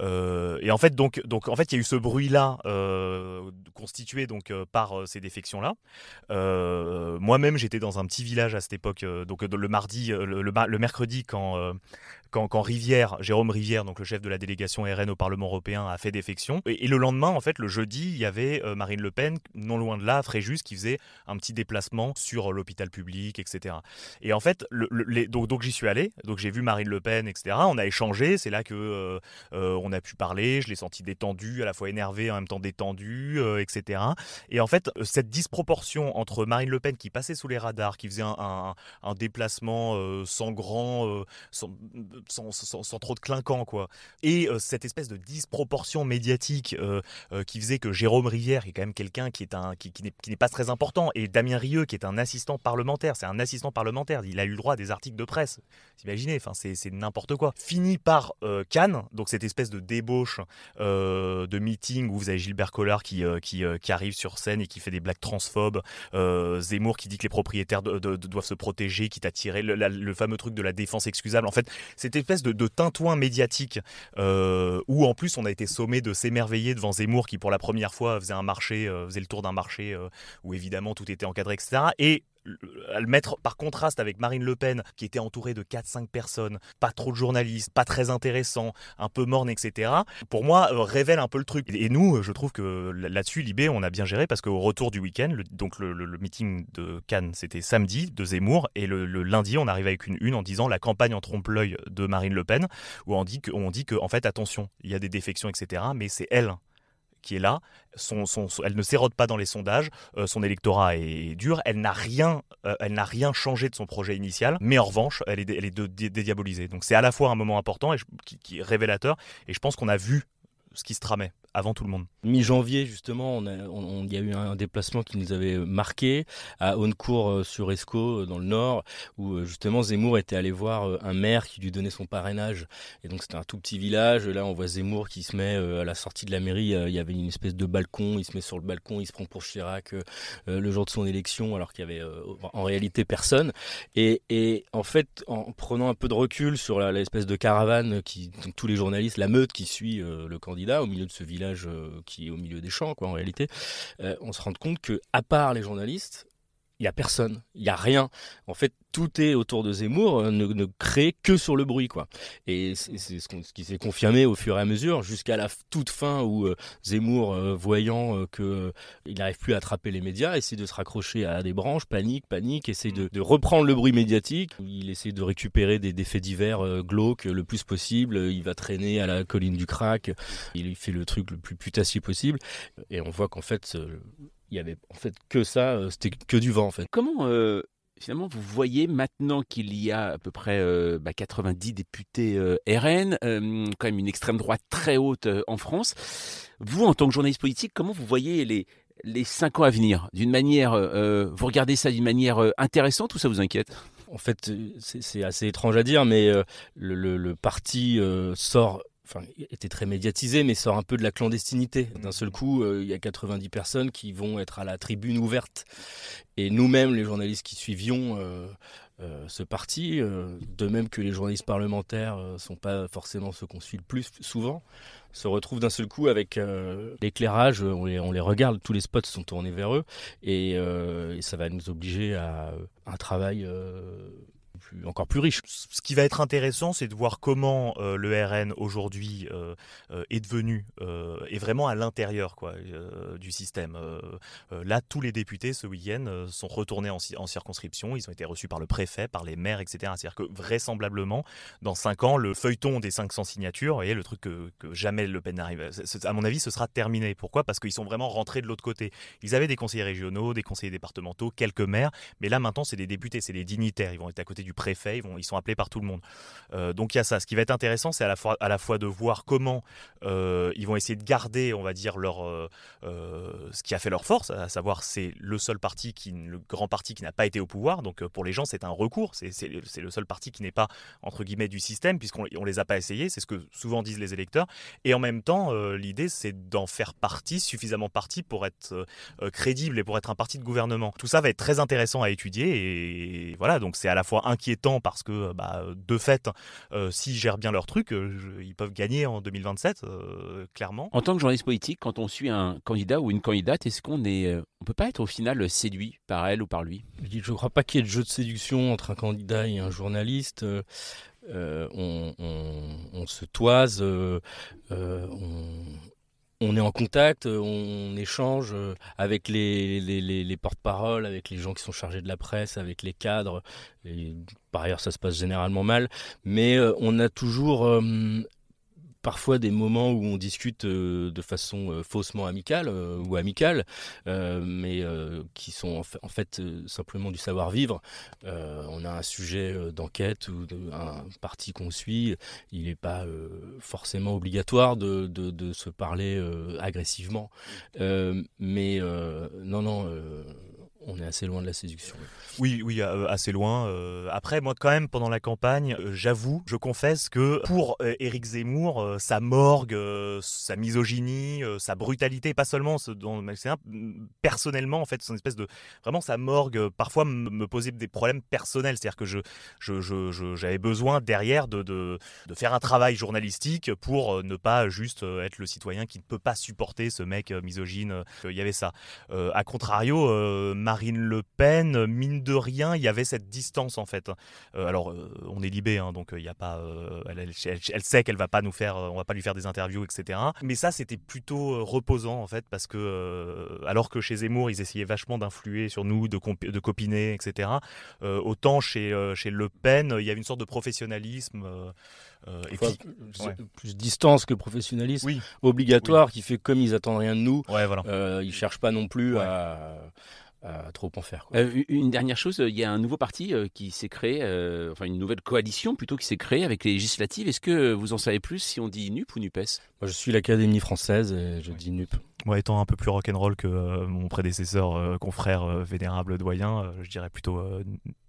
Euh, et en fait donc donc en fait il y a eu ce bruit là constitué donc par ces défections là. Moi-même j'étais dans un petit village à cette époque donc le mardi le, mercredi quand quand, quand Rivière, Jérôme Rivière, donc le chef de la délégation RN au Parlement européen, a fait défection. Et, le lendemain, en fait, le jeudi, il y avait euh, Marine Le Pen, non loin de là, Fréjus, qui faisait un petit déplacement sur l'hôpital public, etc. Et en fait, donc, donc j'y suis allé, donc j'ai vu Marine Le Pen, etc. On a échangé, c'est là que euh, euh, on a pu parler. Je l'ai senti détendu, à la fois énervé, en même temps détendu, euh, etc. Et en fait, euh, cette disproportion entre Marine Le Pen qui passait sous les radars, qui faisait un, un- un déplacement euh, sans grand, euh, sans, sans, trop de clinquant, quoi, et euh, cette espèce de disproportion médiatique euh, euh, qui faisait que Jérôme Rivière, est quand même quelqu'un qui est un qui, qui n'est pas très important, et Damien Rieu, qui est un assistant parlementaire, c'est un assistant parlementaire, il a eu le droit à des articles de presse. Imaginez, enfin c'est c'est n'importe quoi. Fini par Cannes, donc cette espèce de débauche de meeting où vous avez Gilbert Collard qui qui, arrive sur scène et qui fait des blagues transphobes, Zemmour qui dit que les propriétaires doivent se protéger, qui t'a tiré le, le fameux truc de la défense excusable. En fait, espèce de, de tintouin médiatique euh, où en plus on a été sommé de s'émerveiller devant Zemmour qui pour la première fois faisait un marché, euh, faisait le tour d'un marché euh, où évidemment tout était encadré, etc. Et à le mettre par contraste avec Marine Le Pen qui était entourée de 4-5 personnes, pas trop de journalistes, pas très intéressant, un peu morne, etc. Pour moi, euh, révèle un peu le truc. Et nous, euh, je trouve que là-dessus, Libé, on a bien géré parce qu'au retour du week-end, le- donc le, le- meeting de Cannes, c'était samedi de Zemmour, et le, le lundi, on arrive avec une une en disant la campagne en trompe-l'œil de Marine Le Pen, où on dit que, on dit que en fait, attention, il y a des défections, etc. Mais c'est elle qui est là. Elle ne s'érode pas dans les sondages. euh, son électorat est dur. Elle n'a rien, euh, rien changé de son projet initial. Mais en revanche, elle est, dédiabolisée. Donc c'est à la fois un moment important et qui est révélateur. Et je pense qu'on a vu ce qui se tramait avant tout le monde. Mi-janvier, justement, on a- on- on- il y a eu un déplacement qui nous avait marqué à Honnecourt euh, euh, dans le Nord, où euh, justement Zemmour était allé voir un maire qui lui donnait son parrainage. Et donc c'était un tout petit village. Là, on voit Zemmour qui se met à la sortie de la mairie. Il y avait une espèce de balcon. Il se met sur le balcon. Il se prend pour Chirac le jour de son élection, alors qu'il y avait en réalité personne. Et, et en fait, en prenant un peu de recul sur l'espèce de caravane qui, donc tous les journalistes, la meute qui suit le candidat au milieu de ce village euh, qui est au milieu des champs, quoi, en réalité, euh, on se rend compte que, à part les journalistes, il y a personne, il y a rien. En fait, tout est autour de Zemmour, euh, ne, ne crée que sur le bruit, quoi. Et c'est ce, qui s'est confirmé au fur et à mesure, jusqu'à la toute fin où euh, Zemmour, euh, voyant euh, que euh, il n'arrive plus à attraper les médias, essaie de se raccrocher à des branches, panique, panique, essaie de, reprendre le bruit médiatique. Il essaie de récupérer des, faits divers glauques le plus possible. Il va traîner à la colline du crack. Il fait le truc le plus putassier possible. Et on voit qu'en fait, il y avait en fait que ça, euh, c'était que du vent en fait. Comment euh, finalement vous voyez maintenant qu'il y a à peu près euh, bah, 90 députés euh, RN, quand même une extrême droite très haute en France, vous en tant que journaliste politique, comment vous voyez les les cinq ans à venir? D'une manière, vous regardez ça d'une manière intéressante ou ça vous inquiète? En fait, c'est assez étrange à dire, mais le, le- le parti euh, sort, enfin, était très médiatisé, mais sort un peu de la clandestinité. D'un seul coup, euh, il y a 90 personnes qui vont être à la tribune ouverte. Et nous-mêmes, les journalistes qui suivions euh, euh, ce parti, de même que les journalistes parlementaires ne sont pas forcément ceux qu'on suit le plus souvent, se retrouvent d'un seul coup avec l'éclairage, on les, on les regarde, tous les spots sont tournés vers eux, et, et ça va nous obliger à un travail encore plus riche. Ce qui va être intéressant, c'est de voir comment euh, le RN aujourd'hui euh, euh, est devenu, est vraiment à l'intérieur quoi, du système. Là, tous les députés ce week-end sont retournés en, ci- en circonscription. Ils ont été reçus par le préfet, par les maires, etc. C'est-à-dire que vraisemblablement, dans 5 ans, le feuilleton des 500 signatures, voyez, le truc que, que jamais Le Pen n'arrive, à mon avis, ce sera terminé. Pourquoi? Parce qu'ils sont vraiment rentrés de l'autre côté. Ils avaient des conseillers régionaux, des conseillers départementaux, quelques maires, mais là maintenant, c'est des députés, c'est des dignitaires. Ils vont être à côté du préfet, ils, sont appelés par tout le monde. Euh, donc il y a ça. Ce qui va être intéressant, c'est à la fois, de voir comment euh, ils vont essayer de garder, on va dire, leur, euh, ce qui a fait leur force, à savoir c'est le seul parti, le grand parti qui n'a pas été au pouvoir. Donc pour les gens, c'est un recours. C'est le seul parti qui n'est pas, entre guillemets, du système, puisqu'on on les a pas essayés. C'est ce que souvent disent les électeurs. Et en même temps, l'idée, c'est d'en faire partie, suffisamment partie pour être crédible et pour être un parti de gouvernement. Tout ça va être très intéressant à étudier. Et voilà, donc c'est à la fois inquiétant parce que, bah, de fait, euh, s'ils gèrent bien leur truc, euh, je- ils peuvent gagner en 2027, euh, clairement. En tant que journaliste politique, quand on suit un candidat ou une candidate, est-ce qu'on est, euh, on peut pas être au final séduit par elle ou par lui? Je ne crois pas qu'il y ait de jeu de séduction entre un candidat et un journaliste. Euh, on, on, se toise, on, on est en contact, on échange avec les, les, les, porte-paroles, avec les gens qui sont chargés de la presse, avec les cadres. Par ailleurs, ça se passe généralement mal, mais on a toujours parfois des moments où on discute euh, de façon euh, faussement amicale euh, ou amicale, mais qui sont en fait, simplement du savoir-vivre. on a un sujet d'enquête ou un parti qu'on suit, il n'est pas forcément obligatoire de, de se parler agressivement. mais non, non on est assez loin de la séduction. Oui, oui, euh, assez loin. Euh, après, moi, quand même, pendant la campagne, euh, j'avoue, je confesse que pour Éric Zemmour, sa morgue, sa misogynie, sa brutalité, pas seulement, dans, personnellement, en fait, son espèce de vraiment sa morgue, parfois me posait des problèmes personnels. C'est-à-dire que je, j'avais besoin derrière de, de, faire un travail journalistique pour ne pas juste être le citoyen qui ne peut pas supporter ce mec misogyne. Il y avait ça. a contrario, Marine Le Pen, mine de rien, il y avait cette distance en fait. Euh, alors, euh, on est libé, hein, donc euh, il y a pas, elle, sait qu'elle va pas nous faire, on va pas lui faire des interviews, etc. Mais ça, c'était plutôt reposant en fait, parce que alors que chez Zemmour, ils essayaient vachement d'influer sur nous, de, de copiner, etc. autant chez, chez Le Pen, il y avait une sorte de professionnalisme. et puis, plus distance que professionnalisme obligatoire qui fait comme ils attendent rien de nous. Ouais, voilà. ils cherchent pas non plus à trop en faire. Euh, une dernière chose, il y a un nouveau parti euh, qui s'est créé, euh, enfin une nouvelle coalition plutôt qui s'est créée avec les législatives. Est-ce que vous en savez plus si on dit NUP ou NUPES? Moi je suis l'Académie française et je dis NUP. Moi étant un peu plus rock'n'roll que mon prédécesseur, confrère vénérable doyen, je dirais plutôt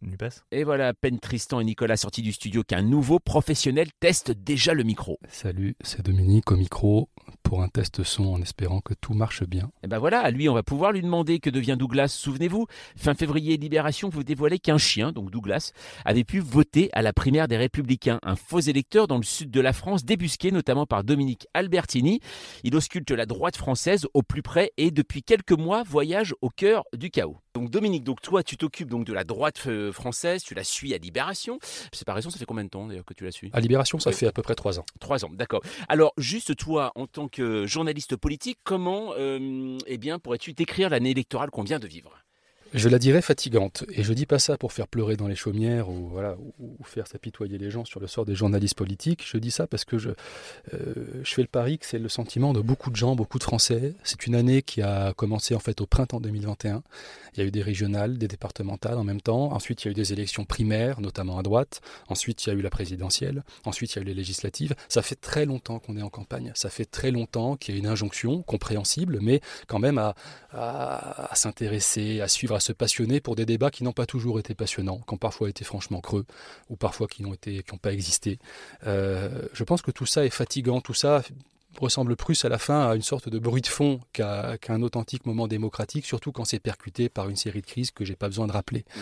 NUPES. Et voilà, à peine Tristan et Nicolas sortis du studio qu'un nouveau professionnel teste déjà le micro. Salut, c'est Dominique au micro pour un test son en espérant que tout marche bien. Et ben voilà, à lui on va pouvoir lui demander que devient Douglas. Souvenez-vous, fin février, Libération vous dévoilait qu'un chien, donc Douglas, avait pu voter à la primaire des Républicains, un faux électeur dans le sud de la France, débusqué notamment par Dominique Albertini. Il ausculte la droite française au plus près et depuis quelques mois voyage au cœur du chaos. Donc Dominique, donc toi tu t'occupes donc de la droite euh, française, tu la suis à Libération. C'est pas raison, ça fait combien de temps d'ailleurs que tu la suis? À Libération, ça fait à peu près trois ans. Trois ans, d'accord. Alors juste toi, en tant que journaliste politique, comment euh, eh bien pourrais-tu décrire l'année électorale qu'on vient de vivre? Je la dirais fatigante. Et je dis pas ça pour faire pleurer dans les chaumières ou, faire s'apitoyer les gens sur le sort des journalistes politiques. Je dis ça parce que je, euh, je fais le pari que c'est le sentiment de beaucoup de gens, beaucoup de Français. C'est une année qui a commencé en fait au printemps 2021. Il y a eu des régionales, des départementales en même temps. Ensuite, il y a eu des élections primaires, notamment à droite. Ensuite, il y a eu la présidentielle. Ensuite, il y a eu les législatives. Ça fait très longtemps qu'on est en campagne. Ça fait très longtemps qu'il y a une injonction compréhensible, mais quand même à s'intéresser, à suivre, se passionner pour des débats qui n'ont pas toujours été passionnants, qui ont parfois été franchement creux, ou parfois qui n'ont été, qui n'ont pas existé. Euh, je pense que tout ça est fatigant, tout ça ressemble plus à la fin à une sorte de bruit de fond qu'à un authentique moment démocratique, surtout quand c'est percuté par une série de crises que j'ai pas besoin de rappeler. Mmh.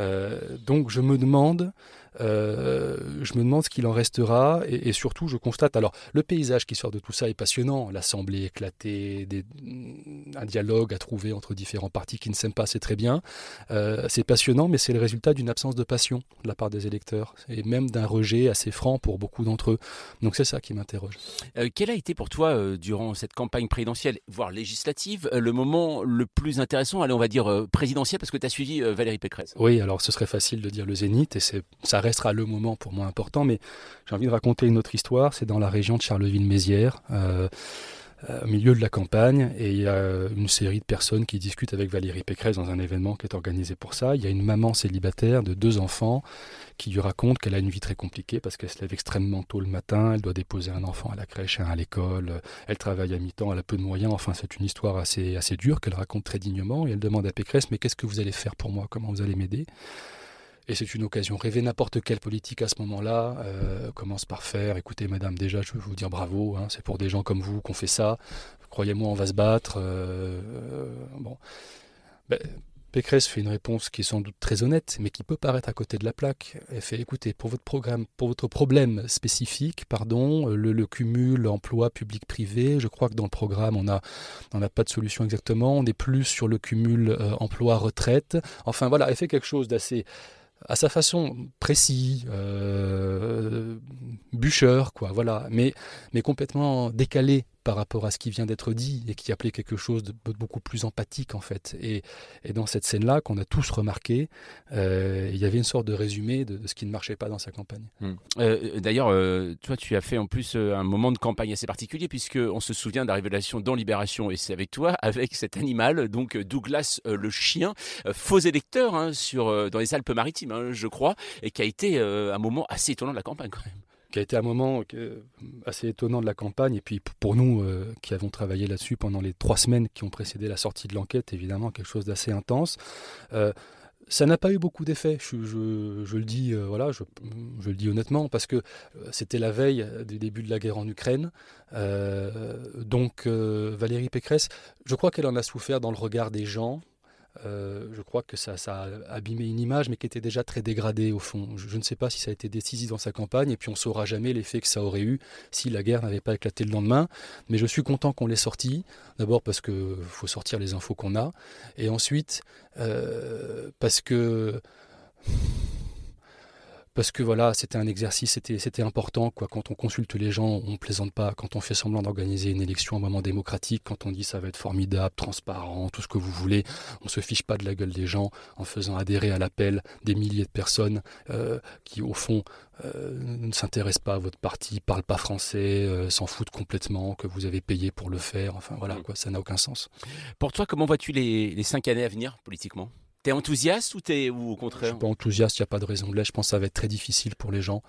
Euh, donc je me demande euh, je me demande ce qu'il en restera et, surtout je constate, alors le paysage qui sort de tout ça est passionnant, l'assemblée éclatée, des, un dialogue à trouver entre différents partis qui ne s'aiment pas, c'est très bien, euh, c'est passionnant mais c'est le résultat d'une absence de passion de la part des électeurs et même d'un rejet assez franc pour beaucoup d'entre eux. Donc c'est ça qui m'interroge. Euh, quel a été pour toi durant cette campagne présidentielle, voire législative, le moment le plus intéressant, allez on va dire présidentiel parce que tu as suivi Valérie Pécresse? Oui, alors ce serait facile de dire le zénith et c'est ça restera le moment pour moi important, mais j'ai envie de raconter une autre histoire. C'est dans la région de Charleville-Mézières, euh, euh, au milieu de la campagne, et il y a une série de personnes qui discutent avec Valérie Pécresse dans un événement qui est organisé pour ça. Il y a une maman célibataire de deux enfants qui lui raconte qu'elle a une vie très compliquée parce qu'elle se lève extrêmement tôt le matin, elle doit déposer un enfant à la crèche, un à l'école, elle travaille à mi-temps, elle a peu de moyens. Enfin, c'est une histoire assez dure qu'elle raconte très dignement, et elle demande à Pécresse, mais qu'est-ce que vous allez faire pour moi? Comment vous allez m'aider? Et c'est une occasion. Rêver n'importe quelle politique à ce moment-là euh, commence par faire écoutez, madame, déjà, je veux vous dire bravo. Hein, c'est pour des gens comme vous qu'on fait ça. Croyez-moi, on va se battre. Euh, euh, bon. Ben, Pécresse fait une réponse qui est sans doute très honnête, mais qui peut paraître à côté de la plaque. Elle fait écoutez, pour votre programme, pour votre problème spécifique, pardon, le, cumul emploi public-privé, je crois que dans le programme, on n'a on pas de solution exactement. On est plus sur le cumul emploi-retraite. Enfin voilà, elle fait quelque chose d'assez à sa façon précis, euh, bûcheur, quoi, voilà, mais, mais complètement décalé par rapport à ce qui vient d'être dit et qui appelait quelque chose de beaucoup plus empathique en fait. Et, et dans cette scène-là, qu'on a tous remarqué, euh, il y avait une sorte de résumé de, ce qui ne marchait pas dans sa campagne. Hmm. Euh, D'ailleurs, euh, toi, tu as fait en plus un moment de campagne assez particulier puisque on se souvient de la révélation dans Libération et c'est avec toi, [LAUGHS] avec cet animal, donc Douglas le chien, faux électeur hein, sur dans les Alpes-Maritimes, hein, je crois, et qui a été un moment assez étonnant de la campagne quand même qui a été un moment assez étonnant de la campagne. Et puis pour nous euh, qui avons travaillé là-dessus pendant les trois semaines qui ont précédé la sortie de l'enquête, évidemment quelque chose d'assez intense. Euh, ça n'a pas eu beaucoup d'effet, je, euh, voilà, je, le dis honnêtement, parce que c'était la veille du début de la guerre en Ukraine. donc Valérie Pécresse, je crois qu'elle en a souffert dans le regard des gens, euh, je crois que ça, a abîmé une image, mais qui était déjà très dégradée au fond. Je, ne sais pas si ça a été décisif dans sa campagne, et puis on ne saura jamais l'effet que ça aurait eu si la guerre n'avait pas éclaté le lendemain. Mais je suis content qu'on l'ait sorti. D'abord parce qu'il faut sortir les infos qu'on a, et ensuite euh, parce que parce que voilà, c'était un exercice, c'était, important. Quoi. Quand on consulte les gens, on ne plaisante pas. Quand on fait semblant d'organiser une élection à un moment démocratique, quand on dit ça va être formidable, transparent, tout ce que vous voulez, on ne se fiche pas de la gueule des gens en faisant adhérer à l'appel des milliers de personnes euh, qui, au fond, euh, ne s'intéressent pas à votre parti, parlent pas français, euh, s'en foutent complètement, que vous avez payé pour le faire. Enfin voilà, quoi, ça n'a aucun sens. Pour toi, comment vois-tu les, les cinq années à venir politiquement? T'es enthousiaste ou, es, ou au contraire? Je suis pas enthousiaste, il n'y a pas de raison de l'être. Je pense que ça va être très difficile pour les gens.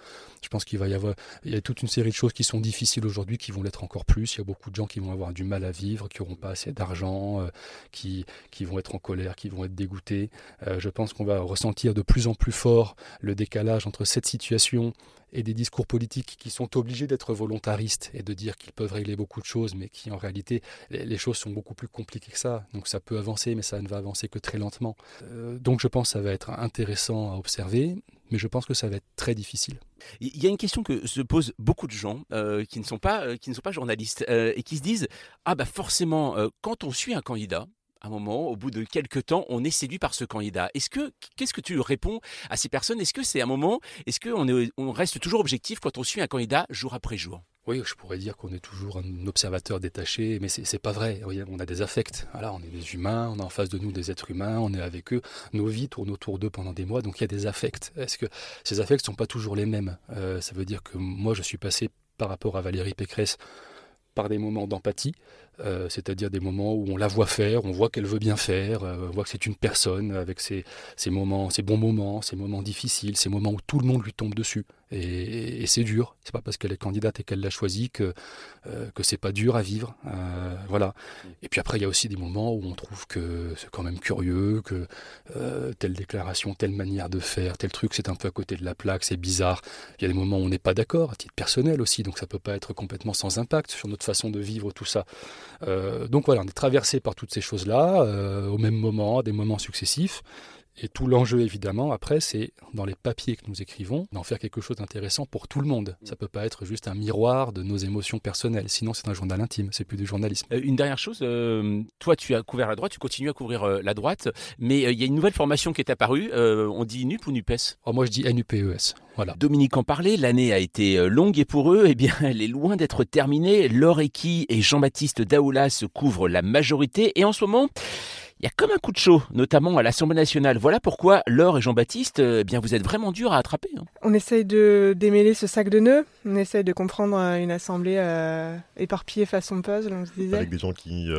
Je pense qu'il va y avoir il y a toute une série de choses qui sont difficiles aujourd'hui, qui vont l'être encore plus. Il y a beaucoup de gens qui vont avoir du mal à vivre, qui n'auront pas assez d'argent, euh, qui, qui vont être en colère, qui vont être dégoûtés. Euh, je pense qu'on va ressentir de plus en plus fort le décalage entre cette situation et des discours politiques qui sont obligés d'être volontaristes et de dire qu'ils peuvent régler beaucoup de choses, mais qui en réalité, les, choses sont beaucoup plus compliquées que ça. Donc ça peut avancer, mais ça ne va avancer que très lentement. Euh, donc je pense que ça va être intéressant à observer, mais je pense que ça va être très difficile. Il y a une question que se posent beaucoup de gens euh, qui, ne sont pas, euh, qui ne sont pas journalistes et qui se disent Ah, bah forcément, quand on suit un candidat, un moment, au bout de quelques temps, on est séduit par ce candidat. Est-ce que qu'est-ce que tu réponds à ces personnes? Est-ce que c'est un moment Est-ce qu'on on reste toujours objectif quand on suit un candidat jour après jour? Oui, je pourrais dire qu'on est toujours un observateur détaché, mais c'est pas vrai. On a des affects. Voilà, on est des humains, on a en face de nous des êtres humains, on est avec eux. Nos vies tournent autour d'eux pendant des mois, donc il y a des affects. Est-ce que ces affects ne sont pas toujours les mêmes? Euh, Ça veut dire que moi, je suis passé par rapport à Valérie Pécresse par des moments d'empathie, euh, c'est-à-dire des moments où on la voit faire, on voit qu'elle veut bien faire, euh, on voit que c'est une personne avec ses, moments, ses bons moments, ses moments difficiles, ces moments où tout le monde lui tombe dessus. Et, c'est dur. C'est pas parce qu'elle est candidate et qu'elle l'a choisi que euh, que c'est pas dur à vivre. voilà. Et puis après, il y a aussi des moments où on trouve que c'est quand même curieux, que telle déclaration, telle manière de faire, tel truc, c'est un peu à côté de la plaque, c'est bizarre. Il y a des moments où on n'est pas d'accord, à titre personnel aussi, donc ça peut pas être complètement sans impact sur notre façon de vivre tout ça. Euh, donc voilà, on est traversé par toutes ces choses-là, euh, au même moment, à des moments successifs. Et tout l'enjeu, évidemment, après, c'est dans les papiers que nous écrivons, d'en faire quelque chose d'intéressant pour tout le monde. Ça peut pas être juste un miroir de nos émotions personnelles. Sinon, c'est un journal intime, c'est plus du journalisme. Euh, une dernière chose, toi, tu as couvert la droite, tu continues à couvrir la droite, mais il y a une nouvelle formation qui est apparue. on dit NUP ou NUPES oh, Moi, je dis NUPES. Voilà. Dominique en parlait, l'année a été longue et pour eux, eh bien, [LAUGHS] elle est loin d'être terminée. Laure Equi et Jean-Baptiste Daoulas couvrent la majorité et en ce moment, il y a comme un coup de chaud, notamment à l'Assemblée nationale. Voilà pourquoi Laure et Jean-Baptiste, euh, eh bien vous êtes vraiment durs à attraper. Hein. On essaye de démêler ce sac de nœuds, on essaye de comprendre euh, une assemblée euh, éparpillée façon puzzle, on se disait. Avec des gens qui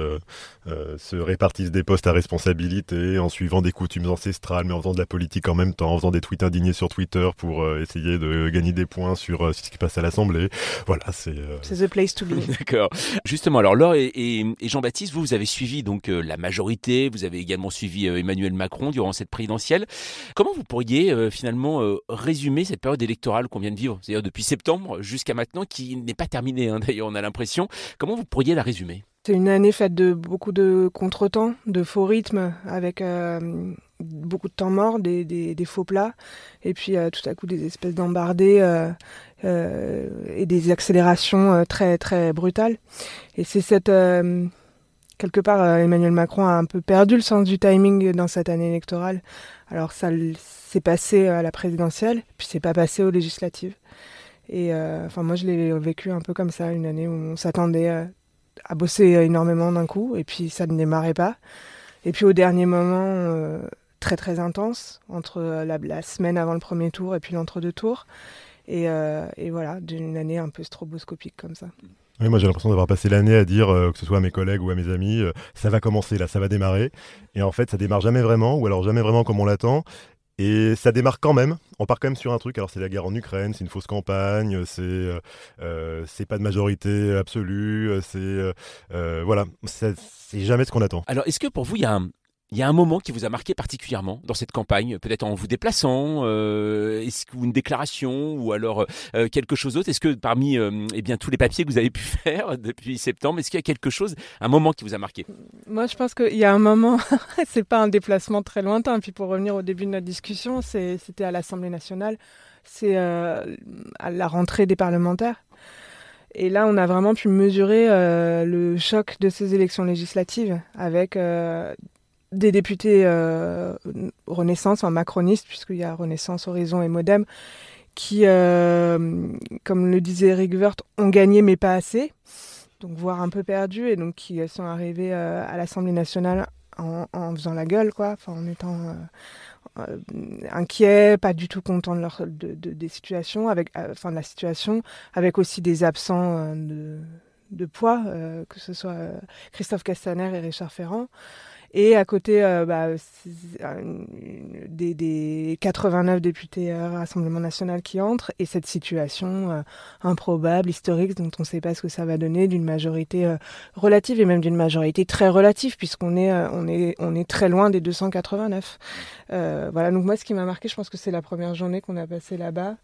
se répartissent des postes à responsabilité en suivant des coutumes ancestrales, mais en faisant de la politique en même temps, en faisant des tweets indignés sur Twitter pour essayer de gagner des points sur ce qui passe à l'Assemblée. Voilà, c'est. C'est the place to be. [LAUGHS] D'accord. Justement, alors Laure et, et Jean-Baptiste, vous, vous avez suivi donc la majorité vous avez également suivi euh, Emmanuel Macron durant cette présidentielle. Comment vous pourriez euh, finalement euh, résumer cette période électorale qu'on vient de vivre, c'est-à-dire depuis septembre jusqu'à maintenant, qui n'est pas terminée hein, [LAUGHS] d'ailleurs, on a l'impression. Comment vous pourriez la résumer? C'est une année faite de beaucoup de contretemps, de faux rythmes, avec beaucoup de temps mort, des, faux plats, et puis tout à coup des espèces d'embardées et des accélérations très très brutales. Et c'est cette quelque part, euh, Emmanuel Macron a un peu perdu le sens du timing dans cette année électorale. Alors ça s'est passé à la présidentielle, puis c'est pas passé aux législatives. Et euh, enfin, moi, je l'ai vécu un peu comme ça, une année où on s'attendait à, bosser énormément d'un coup, et puis ça ne démarrait pas. Et puis au dernier moment, euh, très très intense, entre la, semaine avant le premier tour et puis l'entre-deux tours. Euh, et voilà, d'une année un peu stroboscopique comme ça. Oui, moi j'ai l'impression d'avoir passé l'année à dire, euh, que ce soit à mes collègues ou à mes amis, euh, ça va commencer là, ça va démarrer. Et en fait, ça démarre jamais vraiment, ou alors jamais vraiment comme on l'attend. Et ça démarre quand même. On part quand même sur un truc. Alors c'est la guerre en Ukraine, c'est une fausse campagne, c'est euh, pas de majorité absolue, c'est voilà, c'est jamais ce qu'on attend. Alors est-ce que pour vous il y a un, il y a un moment qui vous a marqué particulièrement dans cette campagne, peut-être en vous déplaçant, euh, une déclaration ou alors euh, quelque chose d'autre? Est-ce que parmi euh, eh bien tous les papiers que vous avez pu [LAUGHS] faire depuis septembre, est-ce qu'il y a quelque chose, un moment qui vous a marqué? Moi, je pense qu'il y a un moment, [LAUGHS] c'est pas un déplacement très lointain. Puis pour revenir au début de notre discussion, c'était à l'Assemblée nationale, c'est à la rentrée des parlementaires. Et là, on a vraiment pu mesurer euh, le choc de ces élections législatives avec euh, des députés euh, Renaissance, enfin macronistes, puisqu'il y a Renaissance, Horizon et Modem, qui, euh, comme le disait Eric Woerth, ont gagné mais pas assez, donc voire un peu perdu, et donc qui sont arrivés euh, à l'Assemblée nationale en, faisant la gueule, quoi, en étant inquiets, pas du tout contents de, leur, de, de des situations, avec, la situation, avec aussi des absents de, de poids, que ce soit Christophe Castaner et Richard Ferrand. Et à côté euh, bah, des, des, 89 députés à Rassemblement national qui entrent, et cette situation euh, improbable, historique, dont on ne sait pas ce que ça va donner, d'une majorité euh, relative et même d'une majorité très relative, puisqu'on est, on est, on est très loin des 289. voilà, donc moi ce qui m'a marqué, je pense que c'est la première journée qu'on a passée là-bas.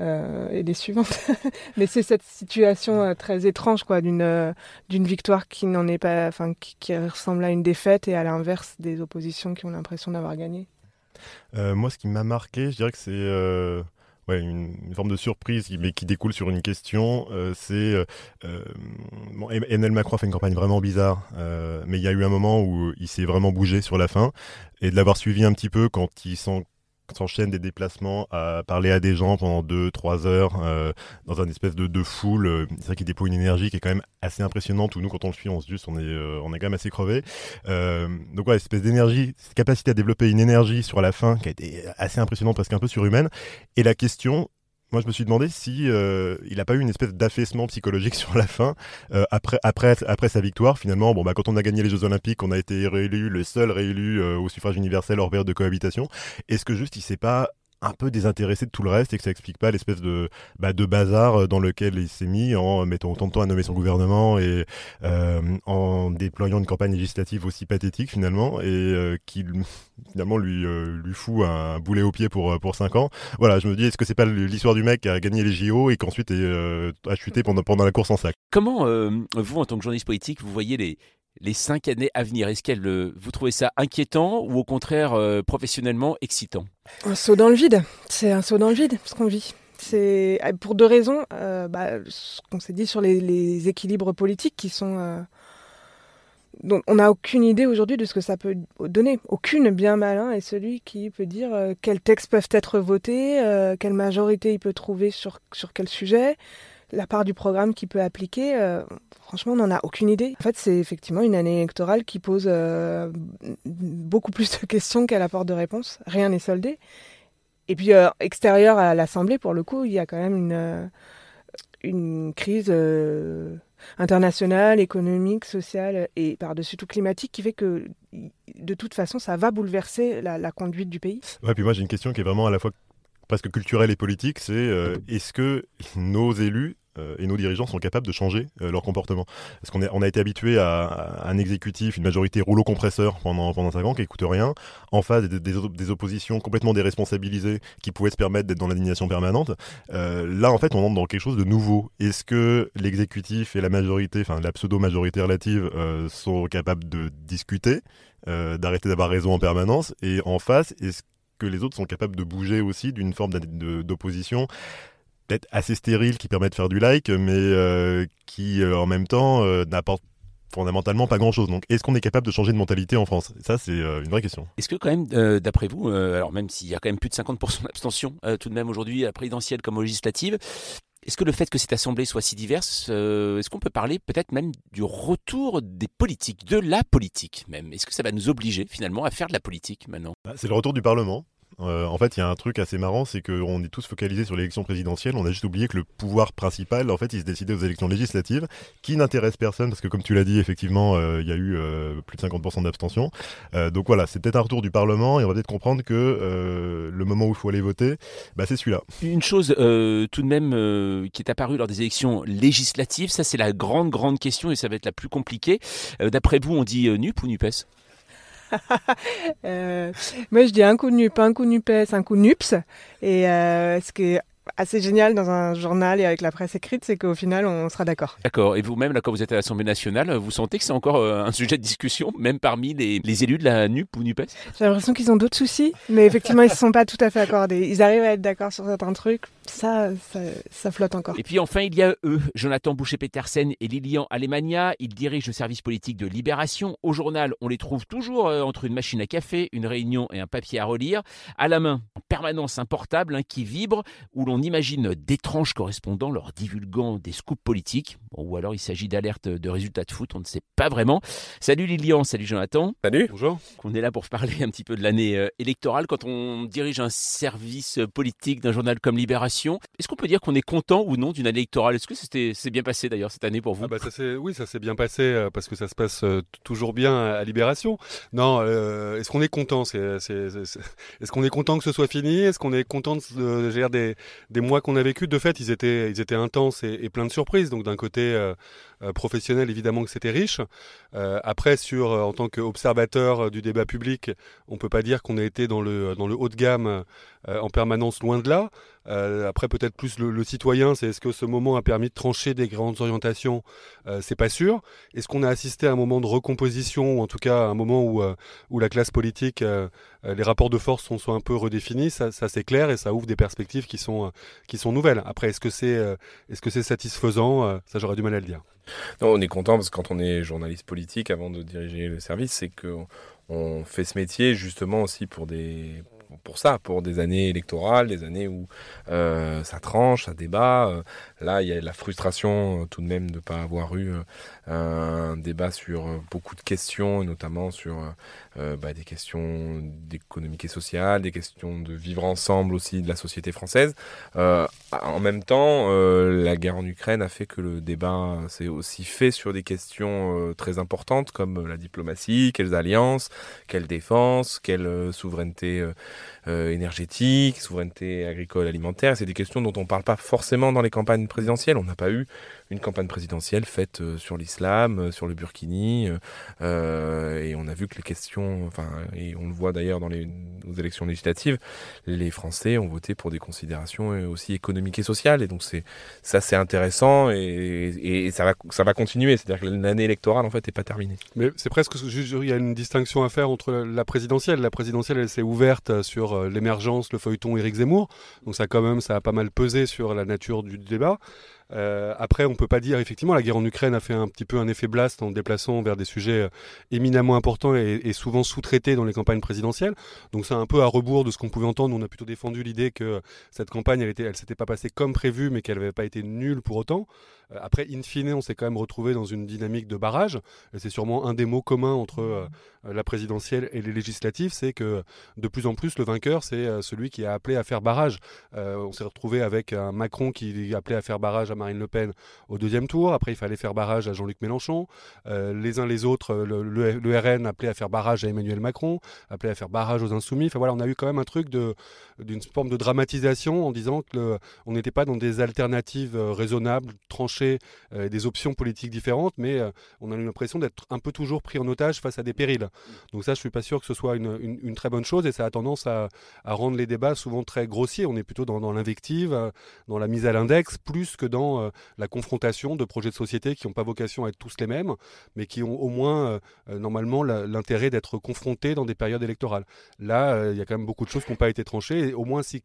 Euh, et les suivantes. [LAUGHS] Mais c'est cette situation euh, très étrange, quoi, d'une euh, d'une victoire qui n'en est pas, enfin, qui, ressemble à une défaite et à l'inverse des oppositions qui ont l'impression d'avoir gagné. moi, ce qui m'a marqué, je dirais que c'est une, forme de surprise, mais qui découle sur une question. C'est euh, Emmanuel Macron fait une campagne vraiment bizarre, mais il y a eu un moment où il s'est vraiment bougé sur la fin, et de l'avoir suivi un petit peu quand il sent s'enchaînent des déplacements à parler à des gens pendant 2-3 heures euh, dans un espèce de, foule. Euh, c'est vrai qu'il déploie une énergie qui est quand même assez impressionnante où nous, quand on le suit, on se dit on est, euh, on est quand même assez crevé. Donc voilà, espèce d'énergie, cette capacité à développer une énergie sur la fin qui a été assez impressionnante, presque un peu surhumaine. Et la question, moi, je me suis demandé si euh, il n'a pas eu une espèce d'affaissement psychologique [LAUGHS] sur la fin euh, après sa victoire. Finalement, bon bah quand on a gagné les Jeux Olympiques, on a été réélu le seul réélu euh, au suffrage universel hors période de cohabitation. Est-ce que juste il s'est pas un peu désintéressé de tout le reste et que ça explique pas l'espèce de, bah, de bazar dans lequel il s'est mis en mettant autant de temps à nommer son gouvernement et euh, en déployant une campagne législative aussi pathétique finalement et euh, qui finalement lui, euh, lui fout un boulet au pied pour, pour 5 ans. Voilà, je me dis, est-ce que c'est pas l'histoire du mec qui a gagné les JO et qu'ensuite euh, a chuté pendant, pendant la course en sac? Comment, euh, vous, en tant que journaliste politique, vous voyez les, les cinq années à venir Est-ce qu'elle, euh, vous trouvez ça inquiétant ou au contraire euh, professionnellement excitant? Un saut dans le vide. C'est un saut dans le vide ce qu'on vit. C'est pour deux raisons. Euh, bah, ce qu'on s'est dit sur les, équilibres politiques qui sont. Euh, dont on n'a aucune idée aujourd'hui de ce que ça peut donner. Aucune bien malin est celui qui peut dire euh, quels textes peuvent être votés, euh, quelle majorité il peut trouver sur quel sujet la part du programme qu'il peut appliquer, euh, franchement, on n'en a aucune idée. En fait, c'est effectivement une année électorale qui pose euh, beaucoup plus de questions qu'elle apporte de réponses. Rien n'est soldé. Et puis, euh, extérieur à l'Assemblée, pour le coup, il y a quand même une, une crise internationale, économique, sociale et par-dessus tout climatique qui fait que, de toute façon, ça va bouleverser la, conduite du pays. Ouais, puis moi, j'ai une question qui est vraiment à la fois presque culturelle et politique, c'est euh, est-ce que nos élus euh, et nos dirigeants sont capables de changer euh, leur comportement. Parce qu'on on a été habitué à, un exécutif, une majorité rouleau compresseur pendant, pendant 5 ans qui écoute rien, en face des, oppositions complètement déresponsabilisées qui pouvaient se permettre d'être dans l'indignation permanente. Euh, là, en fait, on entre dans quelque chose de nouveau. Est-ce que l'exécutif et la majorité, enfin la pseudo-majorité relative, sont capables de discuter, d'arrêter d'avoir raison en permanence? Et en face, est-ce que les autres sont capables de bouger aussi d'une forme d'opposition peut-être assez stérile qui permet de faire du like, mais euh, qui euh, en même temps euh, n'apporte fondamentalement pas grand chose. Donc, est-ce qu'on est capable de changer de mentalité en France? Ça, c'est une vraie question. Est-ce que, quand même, d'après vous, alors même s'il y a quand même plus de 50% d'abstention tout de même aujourd'hui, à présidentielle comme aux législatives, est-ce que le fait que cette assemblée soit si diverse, est-ce qu'on peut parler peut-être même du retour des politiques, de la politique même? Est-ce que ça va nous obliger finalement à faire de la politique maintenant? Bah, C'est le retour du Parlement. Euh, en fait, il y a un truc assez marrant, c'est qu'on est tous focalisés sur l'élection présidentielle. On a juste oublié que le pouvoir principal, en fait, il se décidait aux élections législatives, qui n'intéressent personne, parce que comme tu l'as dit, effectivement, euh, il y a eu euh, plus de 50% d'abstention. donc voilà, c'est peut-être un retour du Parlement, et on va peut-être comprendre que le moment où il faut aller voter, bah, c'est celui-là. Une chose tout de même qui est apparue lors des élections législatives, ça c'est la grande, grande question, et ça va être la plus compliquée. D'après vous, on dit NUP ou NUPES? [LAUGHS] euh, moi, je dis un coup de NUP, un coup de NUPES, un coup de NUPS. Et euh, ce qui est assez génial dans un journal et avec la presse écrite, c'est qu'au final, on sera d'accord. D'accord. Et vous-même, là, quand vous êtes à l'Assemblée nationale, vous sentez que c'est encore euh, un sujet de discussion, même parmi les, les élus de la NUP ou NUPES? J'ai l'impression qu'ils ont d'autres soucis, mais effectivement, ils ne sont pas tout à fait accordés. Ils arrivent à être d'accord sur certains trucs. Ça, ça, flotte encore. Et puis enfin, il y a eux, Jonathan Boucher-Petersen et Lilian Alemania. Ils dirigent le service politique de Libération. Au journal, on les trouve toujours euh, entre une machine à café, une réunion et un papier à relire. À la main, en permanence, un portable hein, qui vibre, où l'on imagine d'étranges correspondants leur divulguant des scoops politiques. ou alors il s'agit d'alertes de résultats de foot, on ne sait pas vraiment. Salut Lilian, salut Jonathan. Salut. Bonjour. On est là pour parler un petit peu de l'année euh, électorale. Quand on dirige un service politique d'un journal comme Libération, est-ce qu'on peut dire qu'on est content ou non d'une année électorale? Est-ce que c'était c'est bien passé d'ailleurs cette année pour vous? Ah bah Oui, ça s'est bien passé euh, parce que ça se passe euh, toujours bien à Libération. Non, est-ce qu'on est content? Est-ce qu'on est content que ce soit fini? Est-ce qu'on est content de gérer des, des mois qu'on a vécu, de fait, ils étaient, ils étaient intenses et, et plein de surprises. Donc d'un côté euh, euh, professionnel, évidemment que c'était riche. Euh, après, sur en tant qu'observateur du débat public, on peut pas dire qu'on a été dans le dans le haut de gamme en permanence, loin de là. après, peut-être plus le, citoyen, c'est est-ce que ce moment a permis de trancher des grandes orientations? C'est pas sûr. Est-ce qu'on a assisté à un moment de recomposition, ou en tout cas à un moment où, où la classe politique, les rapports de force sont, sont un peu redéfinis Ça, ça c'est clair et ça ouvre des perspectives qui sont, qui sont nouvelles. Après, est-ce que c'est est-ce que c'est satisfaisant Ça, j'aurais du mal à le dire. Non, on est content parce que quand on est journaliste politique, avant de diriger le service, c'est qu'on fait ce métier justement aussi pour des pour ça, pour des années électorales, des années où euh, ça tranche, ça débat. Euh, là, il y a la frustration euh, tout de même de ne pas avoir eu un débat sur beaucoup de questions, notamment sur bah, des questions d'économique et sociale, des questions de vivre ensemble aussi de la société française. en même temps, la guerre en Ukraine a fait que le débat s'est aussi fait sur des questions très importantes comme la diplomatie, quelles alliances, quelle défense, quelle souveraineté euh, énergétique, souveraineté agricole, alimentaire. C'est des questions dont on ne parle pas forcément dans les campagnes présidentielles. On n'a pas eu une campagne présidentielle faite euh, sur l'islam, euh, sur le burkini, et on a vu que les questions, enfin, et on le voit d'ailleurs dans les élections législatives, les Français ont voté pour des considérations aussi économiques et sociales, et donc c'est ça c'est intéressant et, et, ça va ça va continuer, c'est-à-dire que l'année électorale en fait n'est pas terminée. Mais c'est presque il y a une distinction à faire entre la présidentielle, la présidentielle elle s'est ouverte sur l'émergence, le feuilleton Éric Zemmour, donc ça quand même ça a pas mal pesé sur la nature du débat. Euh, après, on peut pas dire, effectivement, la guerre en Ukraine a fait un petit peu un effet blast en déplaçant vers des sujets euh, éminemment importants et, souvent sous-traités dans les campagnes présidentielles. Donc c'est un peu à rebours de ce qu'on pouvait entendre. On a plutôt défendu l'idée que cette campagne, elle, était, elle s'était pas passée comme prévu, mais qu'elle n'avait pas été nulle pour autant. Euh, après, in fine, on s'est quand même retrouvé dans une dynamique de barrage. C'est sûrement un des mots communs entre euh, la présidentielle et les législatives, c'est que de plus en plus, le vainqueur, c'est euh, celui qui a appelé à faire barrage. on s'est retrouvé avec un Macron qui appelait à faire barrage à Marine Le Pen au deuxième tour. Après, il fallait faire barrage à Jean-Luc Mélenchon. les uns les autres, le, RN appelait à faire barrage à Emmanuel Macron, appelait à faire barrage aux Insoumis. Enfin voilà, on a eu quand même un truc d'une forme de dramatisation en disant que on n'était pas dans des alternatives raisonnables, tranchées euh, des options politiques différentes, mais euh, on a l'impression d'être un peu toujours pris en otage face à des périls. Donc ça, je suis pas sûr que ce soit une, très bonne chose et ça a tendance à, rendre les débats souvent très grossiers. On est plutôt dans, l'invective, euh, dans la mise à l'index, plus que dans la confrontation de projets de société qui n'ont pas vocation à être tous les mêmes, mais qui ont au moins normalement l'intérêt d'être confrontés dans des périodes électorales. Là, il y a quand même beaucoup de choses qui n'ont pas été tranchées. Au moins, si,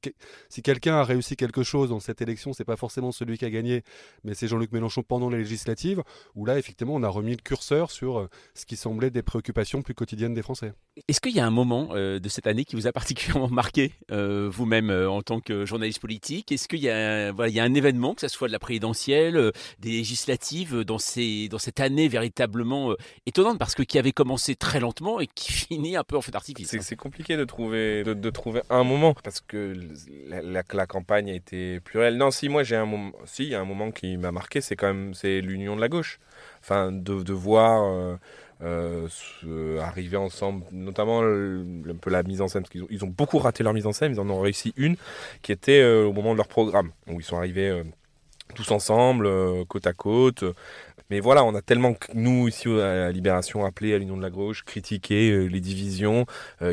si quelqu'un a réussi quelque chose dans cette élection, c'est pas forcément celui qui a gagné, mais c'est Jean-Luc Jean-Luc Mélenchon pendant les législatives, où là, effectivement, on a remis le curseur sur ce qui semblait des préoccupations plus quotidiennes des Français. Est-ce qu'il y a un moment de cette année qui vous a particulièrement marqué, vous-même, en tant que journaliste politique? Est-ce qu'il y, a, voilà, il y a un événement, que ce soit de la présidentielle, des législatives, dans, ces, dans cette année véritablement étonnante, parce que qui avait commencé très lentement et qui [LAUGHS] finit un peu en feu d'artifice C'est compliqué de trouver, de, trouver un moment, parce que la, la, campagne a été plurielle. Non, si, moi j'ai un moment, si, il y a un moment qui m'a marqué, c'est quand même c'est l'union de la gauche. Enfin, de, voir euh, arriver ensemble, notamment un peu la mise en scène, parce qu'ils ont, ils ont beaucoup raté leur mise en scène, ils en ont réussi une qui était euh, au moment de leur programme, où ils sont arrivés euh, tous ensemble, côte à côte. Mais voilà, on a tellement, nous, ici à Libération, appelé à l'Union de la Gauche, critiqué les divisions,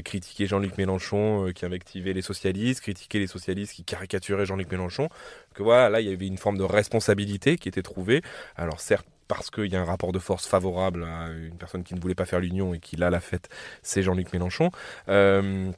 critiqué Jean-Luc Mélenchon qui invectivait les socialistes, critiqué les socialistes qui caricaturaient Jean-Luc Mélenchon, que voilà, là, il y avait une forme de responsabilité qui était trouvée. Alors certes, parce qu'il y a un rapport de force favorable à une personne qui ne voulait pas faire l'union et qui là l'a fait, c'est Jean-Luc Mélenchon. Euh,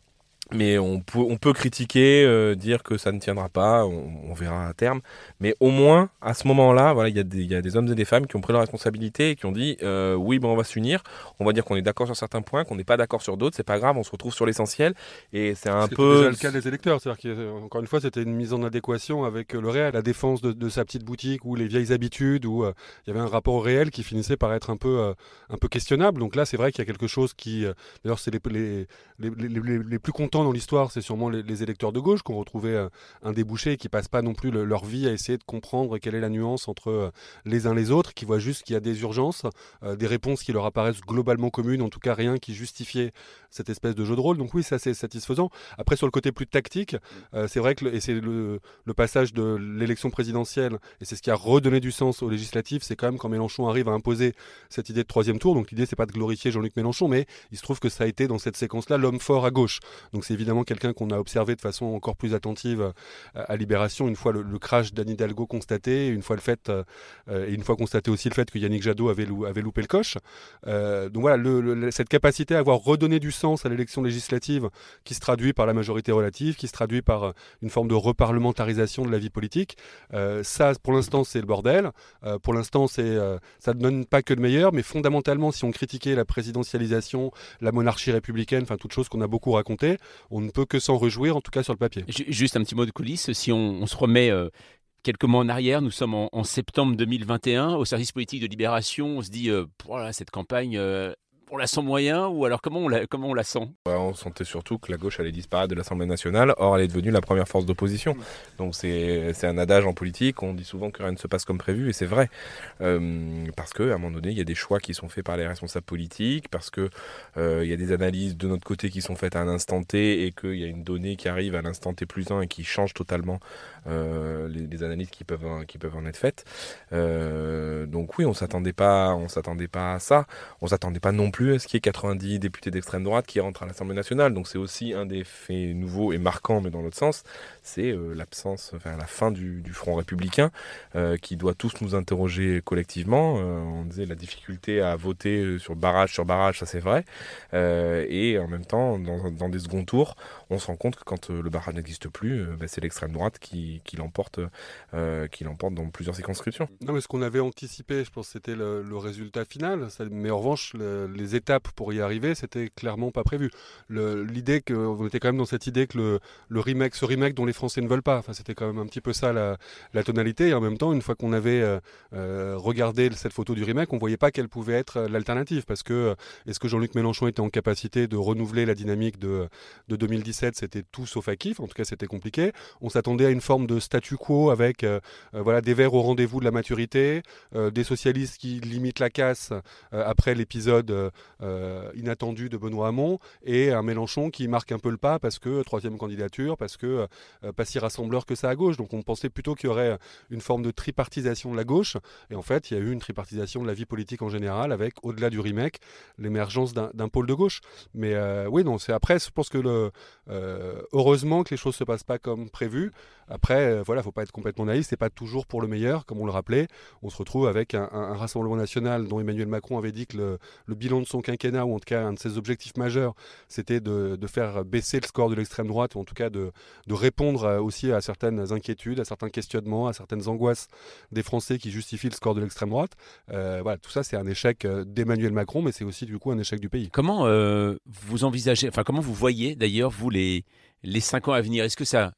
mais on peut, on peut critiquer, euh, dire que ça ne tiendra pas, on, verra à terme. Mais au moins, à ce moment-là, voilà, il y, y, a des hommes et des femmes qui ont pris leur responsabilité et qui ont dit euh, oui, bon, on va s'unir. On va dire qu'on est d'accord sur certains points, qu'on n'est pas d'accord sur d'autres. C'est pas grave, on se retrouve sur l'essentiel. Et c'est un peu. déjà le cas des électeurs. C'est-à-dire qu'encore une fois, c'était une mise en adéquation avec le réel, la défense de, sa petite boutique ou les vieilles habitudes, où euh, il y avait un rapport au réel qui finissait par être un peu, un peu questionnable. Donc là, c'est vrai qu'il y a quelque chose qui. D'ailleurs, c'est les, les, les, les, les plus contents dans l'histoire, c'est sûrement les, électeurs de gauche qui ont retrouvé euh, un débouché et qui passent pas non plus leur vie à essayer de comprendre quelle est la nuance entre euh, les uns les autres, qui voient juste qu'il y a des urgences, euh, des réponses qui leur apparaissent globalement communes, en tout cas rien qui justifiait cette espèce de jeu de rôle. Donc oui, ça c'est satisfaisant. Après sur le côté plus tactique, c'est vrai que et c'est le, passage de l'élection présidentielle et c'est ce qui a redonné du sens aux législatives, c'est quand même quand Mélenchon arrive à imposer cette idée de troisième tour. Donc l'idée c'est pas de glorifier Jean-Luc Mélenchon, mais il se trouve que ça a été dans cette séquence-là l'homme fort à gauche. Donc c'est évidemment quelqu'un qu'on a observé de façon encore plus attentive euh, à Libération, une fois le, crash d'Anne Hidalgo constaté, une fois le fait, euh, et une fois constaté aussi le fait que Yannick Jadot avait, loupé le coche. Euh, donc voilà, cette capacité à avoir redonné du sens à l'élection législative qui se traduit par la majorité relative, qui se traduit par une forme de reparlementarisation de la vie politique, ça pour l'instant c'est le bordel. pour l'instant c'est ça ne donne pas que le meilleur, mais fondamentalement si on critiquait la présidentialisation, la monarchie républicaine, enfin toutes choses qu'on a beaucoup racontées, on ne peut que s'en réjouir, en tout cas sur le papier. Juste un petit mot de coulisses, si on, se remet euh, quelques mois en arrière, nous sommes en, septembre 2021, au service politique de Libération, on se dit, euh, voilà, cette campagne, euh, on la sent moyen ou alors comment on la, comment on la sent? On sentait surtout que la gauche allait disparaître de l'Assemblée nationale, or elle est devenue la première force d'opposition. Donc c'est un adage en politique, on dit souvent que rien ne se passe comme prévu et c'est vrai. Euh, parce qu'à un moment donné, il y a des choix qui sont faits par les responsables politiques, parce qu'il euh, il y a des analyses de notre côté qui sont faites à un instant T et qu'il y a une donnée qui arrive à l'instant T plus 1 et qui change totalement euh, les, analyses qui peuvent, qui peuvent en être faites. donc oui, on s'attendait pas, on s'attendait pas à ça. On s'attendait pas non plus qu'il y ait 90 députés d'extrême droite qui rentrent à l'Assemblée nationale. Donc c'est aussi un des faits nouveaux et marquants, mais dans l'autre sens, c'est euh, l'absence, enfin la fin du, Front républicain, euh, qui doit tous nous interroger collectivement. Euh, on disait la difficulté à voter sur barrage sur barrage, ça c'est vrai. et en même temps, dans, des seconds tours, on se rend compte que quand le barrage n'existe plus, bah, c'est l'extrême droite qui, l'emporte, qui l'emporte dans plusieurs circonscriptions. Non, mais ce qu'on avait anticipé, je pense, c'était le, résultat final. Mais en revanche, les étapes pour y arriver, c'était clairement pas prévu. L'idée que, on était quand même dans cette idée que le, le, remake, ce remake dont les Français ne veulent pas, enfin, c'était quand même un petit peu ça la, tonalité. Et en même temps, une fois qu'on avait euh, euh, regardé cette photo du remake, on voyait pas quelle pouvait être euh, l'alternative. Parce que est-ce que Jean-Luc Mélenchon était en capacité de renouveler la dynamique de, de 2017 C'était tout sauf acquis. En tout cas, c'était compliqué. On s'attendait à une forme de statu quo avec voilà des verts au rendez-vous de la maturité, des socialistes qui limitent la casse après l'épisode inattendu de Benoît Hamon et un Mélenchon qui marque un peu le pas parce que troisième candidature, parce que pas si rassembleur que ça à gauche. Donc on pensait plutôt qu'il y aurait une forme de tripartisation de la gauche. Et en fait, il y a eu une tripartisation de la vie politique en général avec, au-delà du remake, l'émergence d'un pôle de gauche. Mais euh, oui, non, c'est après, je pense que le, heureusement que les choses se passent pas comme prévu. Après, voilà, faut pas être complètement naïf, c'est pas toujours pour le meilleur, comme on le rappelait. On se retrouve avec un, Rassemblement national dont Emmanuel Macron avait dit que le, bilan de son quinquennat, ou en tout cas un de ses objectifs majeurs, c'était de, faire baisser le score de l'extrême droite, ou en tout cas de, répondre aussi à certaines inquiétudes, à certains questionnements, à certaines angoisses des Français qui justifient le score de l'extrême droite. Euh, voilà, tout ça, c'est un échec d'Emmanuel Macron, mais c'est aussi du coup un échec du pays. Comment euh, vous envisagez, enfin comment vous voyez d'ailleurs vous les les cinq ans à venir? Est-ce que ça,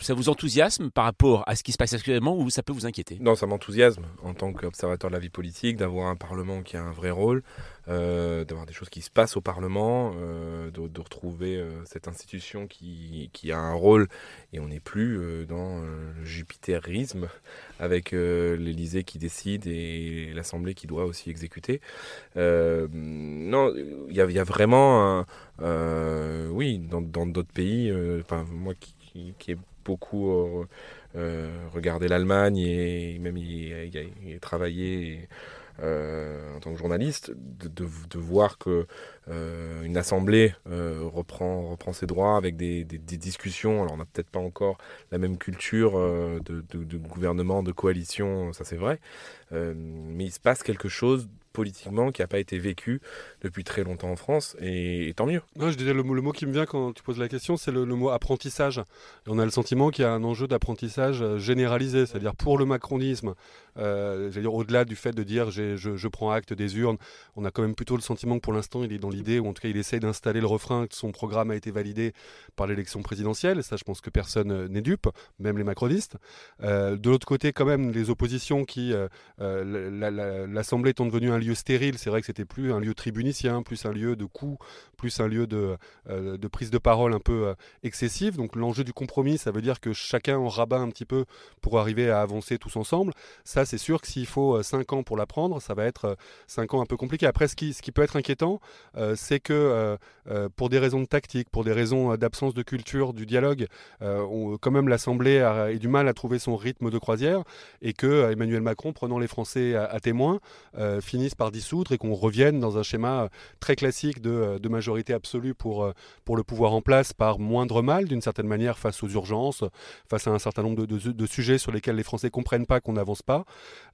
ça vous enthousiasme par rapport à ce qui se passe actuellement ou ça peut vous inquiéter? Non, ça m'enthousiasme en tant qu'observateur de la vie politique, d'avoir un Parlement qui a un vrai rôle, euh, d'avoir des choses qui se passent au Parlement, euh, de, retrouver euh, cette institution qui, a un rôle et on n'est plus dans le jupitérisme avec l'Élysée qui décide et l'Assemblée qui doit aussi exécuter. non, il y, a vraiment, oui, dans d'autres pays, moi qui, qui, ai beaucoup regardé l'Allemagne et même y, travaillé. Euh, en tant que journaliste, de, voir que euh, une assemblée euh, reprend, reprend ses droits avec des discussions. Alors on n'a peut-être pas encore la même culture de, de, gouvernement, de coalition, ça c'est vrai, mais il se passe quelque chose politiquement qui n'a pas été vécu depuis très longtemps en France, et, tant mieux. je disais le, le, mot qui me vient quand tu poses la question, c'est le, mot apprentissage. Et on a le sentiment qu'il y a un enjeu d'apprentissage euh, généralisé, c'est-à-dire pour le macronisme, euh, au-delà du fait de dire je, prends acte des urnes, on a quand même plutôt le sentiment que pour l'instant il est dans l'idée, ou en tout cas il essaye d'installer le refrain que son programme a été validé par l'élection présidentielle, ça je pense que personne euh, n'est dupe, même les macronistes. Euh, de l'autre côté quand même les oppositions qui, l'Assemblée étant devenue un lieu stérile. C'est vrai que c'était plus un lieu tribunicien, plus un lieu de coups, plus un lieu de, euh, prise de parole un peu euh, excessive. Donc l'enjeu du compromis, ça veut dire que chacun en rabat un petit peu pour arriver à avancer tous ensemble. C'est sûr que s'il faut 5 euh, ans pour l'apprendre, ça va être 5 ans un peu compliqué. Après, ce qui, peut être inquiétant, c'est que pour des raisons de tactique, pour des raisons d'absence de culture, du dialogue, quand même l'Assemblée a, du mal à trouver son rythme de croisière et que Emmanuel Macron, prenant les Français à, témoin, finisse par dissoudre et qu'on revienne dans un schéma euh, très classique de, euh, majorité absolue pour, euh, le pouvoir en place par moindre mal, d'une certaine manière, face aux urgences, face à un certain nombre de, sujets sur lesquels les Français comprennent pas qu'on n'avance pas.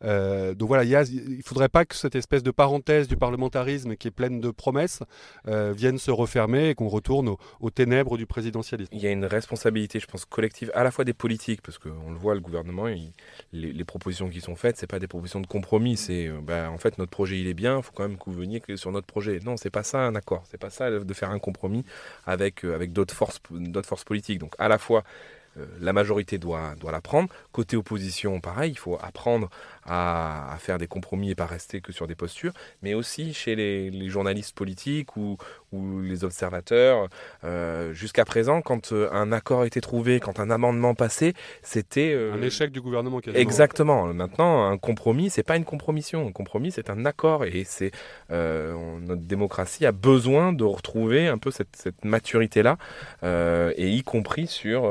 Donc voilà, il ne faudrait pas que cette espèce de parenthèse du parlementarisme qui est pleine de promesses vienne se refermer et qu'on retourne aux, ténèbres du présidentialisme. Il y a une responsabilité, je pense, collective, à la fois des politiques, parce qu'on le voit, le gouvernement, les, propositions qui sont faites, c'est pas des propositions de compromis, c'est ben, en fait notre projet il est bien, il faut quand même que vous veniez sur notre projet. Non, c'est pas ça un accord, c'est pas ça de faire un compromis avec, euh, avec d'autres forces, forces politiques. Donc à la fois euh, la majorité doit, doit la prendre. Côté opposition, pareil, il faut apprendre à, faire des compromis et pas rester que sur des postures, mais aussi chez les, journalistes politiques ou, ou les observateurs. Euh, jusqu'à présent, quand euh, un accord était trouvé, quand un amendement passait, c'était un échec du gouvernement. Quasiment. Exactement. Maintenant, un compromis, c'est pas une compromission. Un compromis, c'est un accord, et c'est notre démocratie a besoin de retrouver un peu cette, cette maturité là, et y compris sur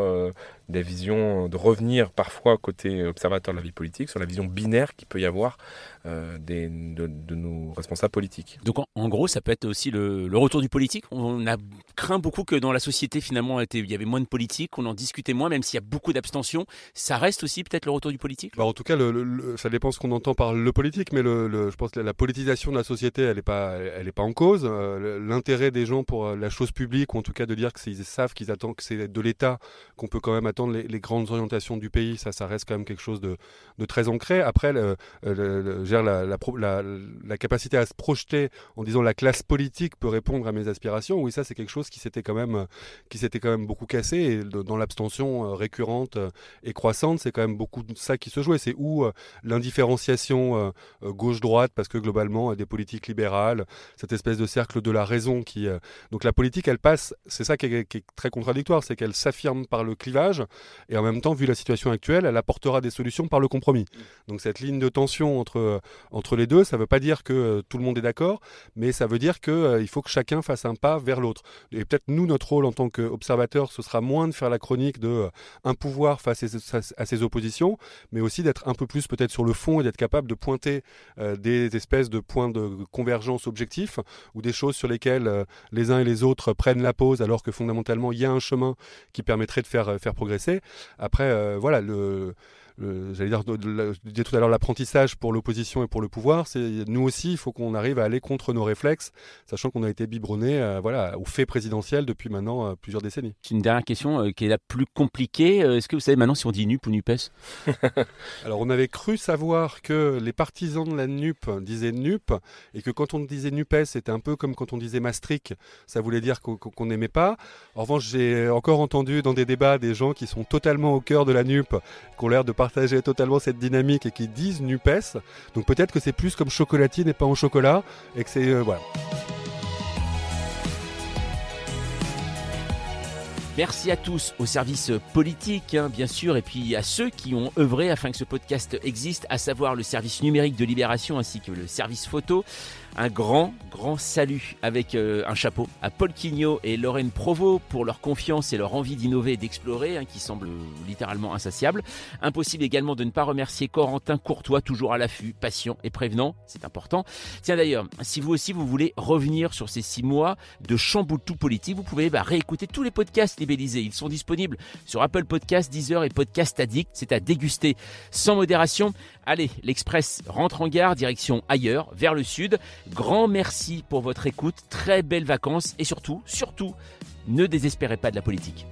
des visions, de revenir parfois côté observateur de la vie politique, sur la vision binaire qu'il peut y avoir des, de, nos responsables politiques. Donc en, gros, ça peut être aussi le, retour du politique. On a craint beaucoup que dans la société, finalement, il y avait moins de politique, qu'on en discutait moins, même s'il y a beaucoup d'abstention. Ça reste aussi peut-être le retour du politique? Bah En tout cas, le, ça dépend ce qu'on entend par le politique, mais je pense que la politisation de la société, elle n'est pas, elle est pas en cause. Euh, l'intérêt des gens pour euh, la chose publique, ou en tout cas de dire qu'ils savent qu'ils attendent que c'est de l'État qu'on peut quand même attendre les, grandes orientations du pays, ça, ça reste quand même quelque chose de, de très ancré. Après, le, la, la, capacité à se projeter en disant la classe politique peut répondre à mes aspirations, oui, ça c'est quelque chose qui s'était quand même qui s'était quand même beaucoup cassé et dans l'abstention euh, récurrente euh, et croissante, c'est quand même beaucoup de ça qui se jouait. C'est où euh, l'indifférenciation gauche-droite, parce que globalement des politiques libérales, cette espèce de cercle de la raison qui donc la politique, elle passe. C'est ça qui est, qui est très contradictoire, c'est qu'elle s'affirme par le clivage et en même temps, vu la situation actuelle, elle apportera des solutions par le compromis. Donc cette ligne de tension entre entre les deux. Ça ne veut pas dire que euh, tout le monde est d'accord, mais ça veut dire qu'il euh, faut que chacun fasse un pas vers l'autre. Et peut-être nous, notre rôle en tant qu'observateur, ce sera moins de faire la chronique de euh, un pouvoir face à ses oppositions, mais aussi d'être un peu plus peut-être sur le fond et d'être capable de pointer des espèces de points de convergence objectifs ou des choses sur lesquelles les uns et les autres prennent la pause alors que fondamentalement il y a un chemin qui permettrait de faire, faire progresser. Après, voilà, le j'allais dire, je disais tout à l'heure l'apprentissage pour l'opposition et pour le pouvoir. C'est nous aussi, il faut qu'on arrive à aller contre nos réflexes, sachant qu'on a été biberonné, voilà, au fait présidentiel depuis maintenant plusieurs décennies. Une dernière question qui est la plus compliquée. Est-ce que vous savez maintenant si on dit NUP ou NUPES? [LAUGHS] Alors on avait cru savoir que les partisans de la NUP disaient NUP et que quand on disait NUPES, c'était un peu comme quand on disait Maastricht, ça voulait dire qu'on n'aimait pas. En revanche, j'ai encore entendu dans des débats des gens qui sont totalement au cœur de la NUP, qui ont l'air de partager totalement cette dynamique et qui disent NUPES. Donc peut-être que c'est plus comme chocolatine et pas en chocolat et que c'est... Euh, voilà. Merci à tous, au service politique, hein, bien sûr, et puis à ceux qui ont œuvré afin que ce podcast existe, à savoir le service numérique de Libération ainsi que le service photo un grand, grand salut avec euh, un chapeau à Paul Quignot et Lorraine Provost pour leur confiance et leur envie d'innover et d'explorer, hein, qui semble littéralement insatiable. Impossible également de ne pas remercier Corentin Courtois, toujours à l'affût, patient et prévenant, c'est important. Tiens d'ailleurs, si vous aussi vous voulez revenir sur ces six mois de chamboule tout politique, vous pouvez bah, réécouter tous les podcasts libellisés. Ils sont disponibles sur Apple Podcasts, Deezer et Podcast Addict. C'est à déguster sans modération. Allez, l'Express rentre en gare, direction ailleurs, vers le sud. Grand merci pour votre écoute, très belles vacances et surtout, surtout, ne désespérez pas de la politique.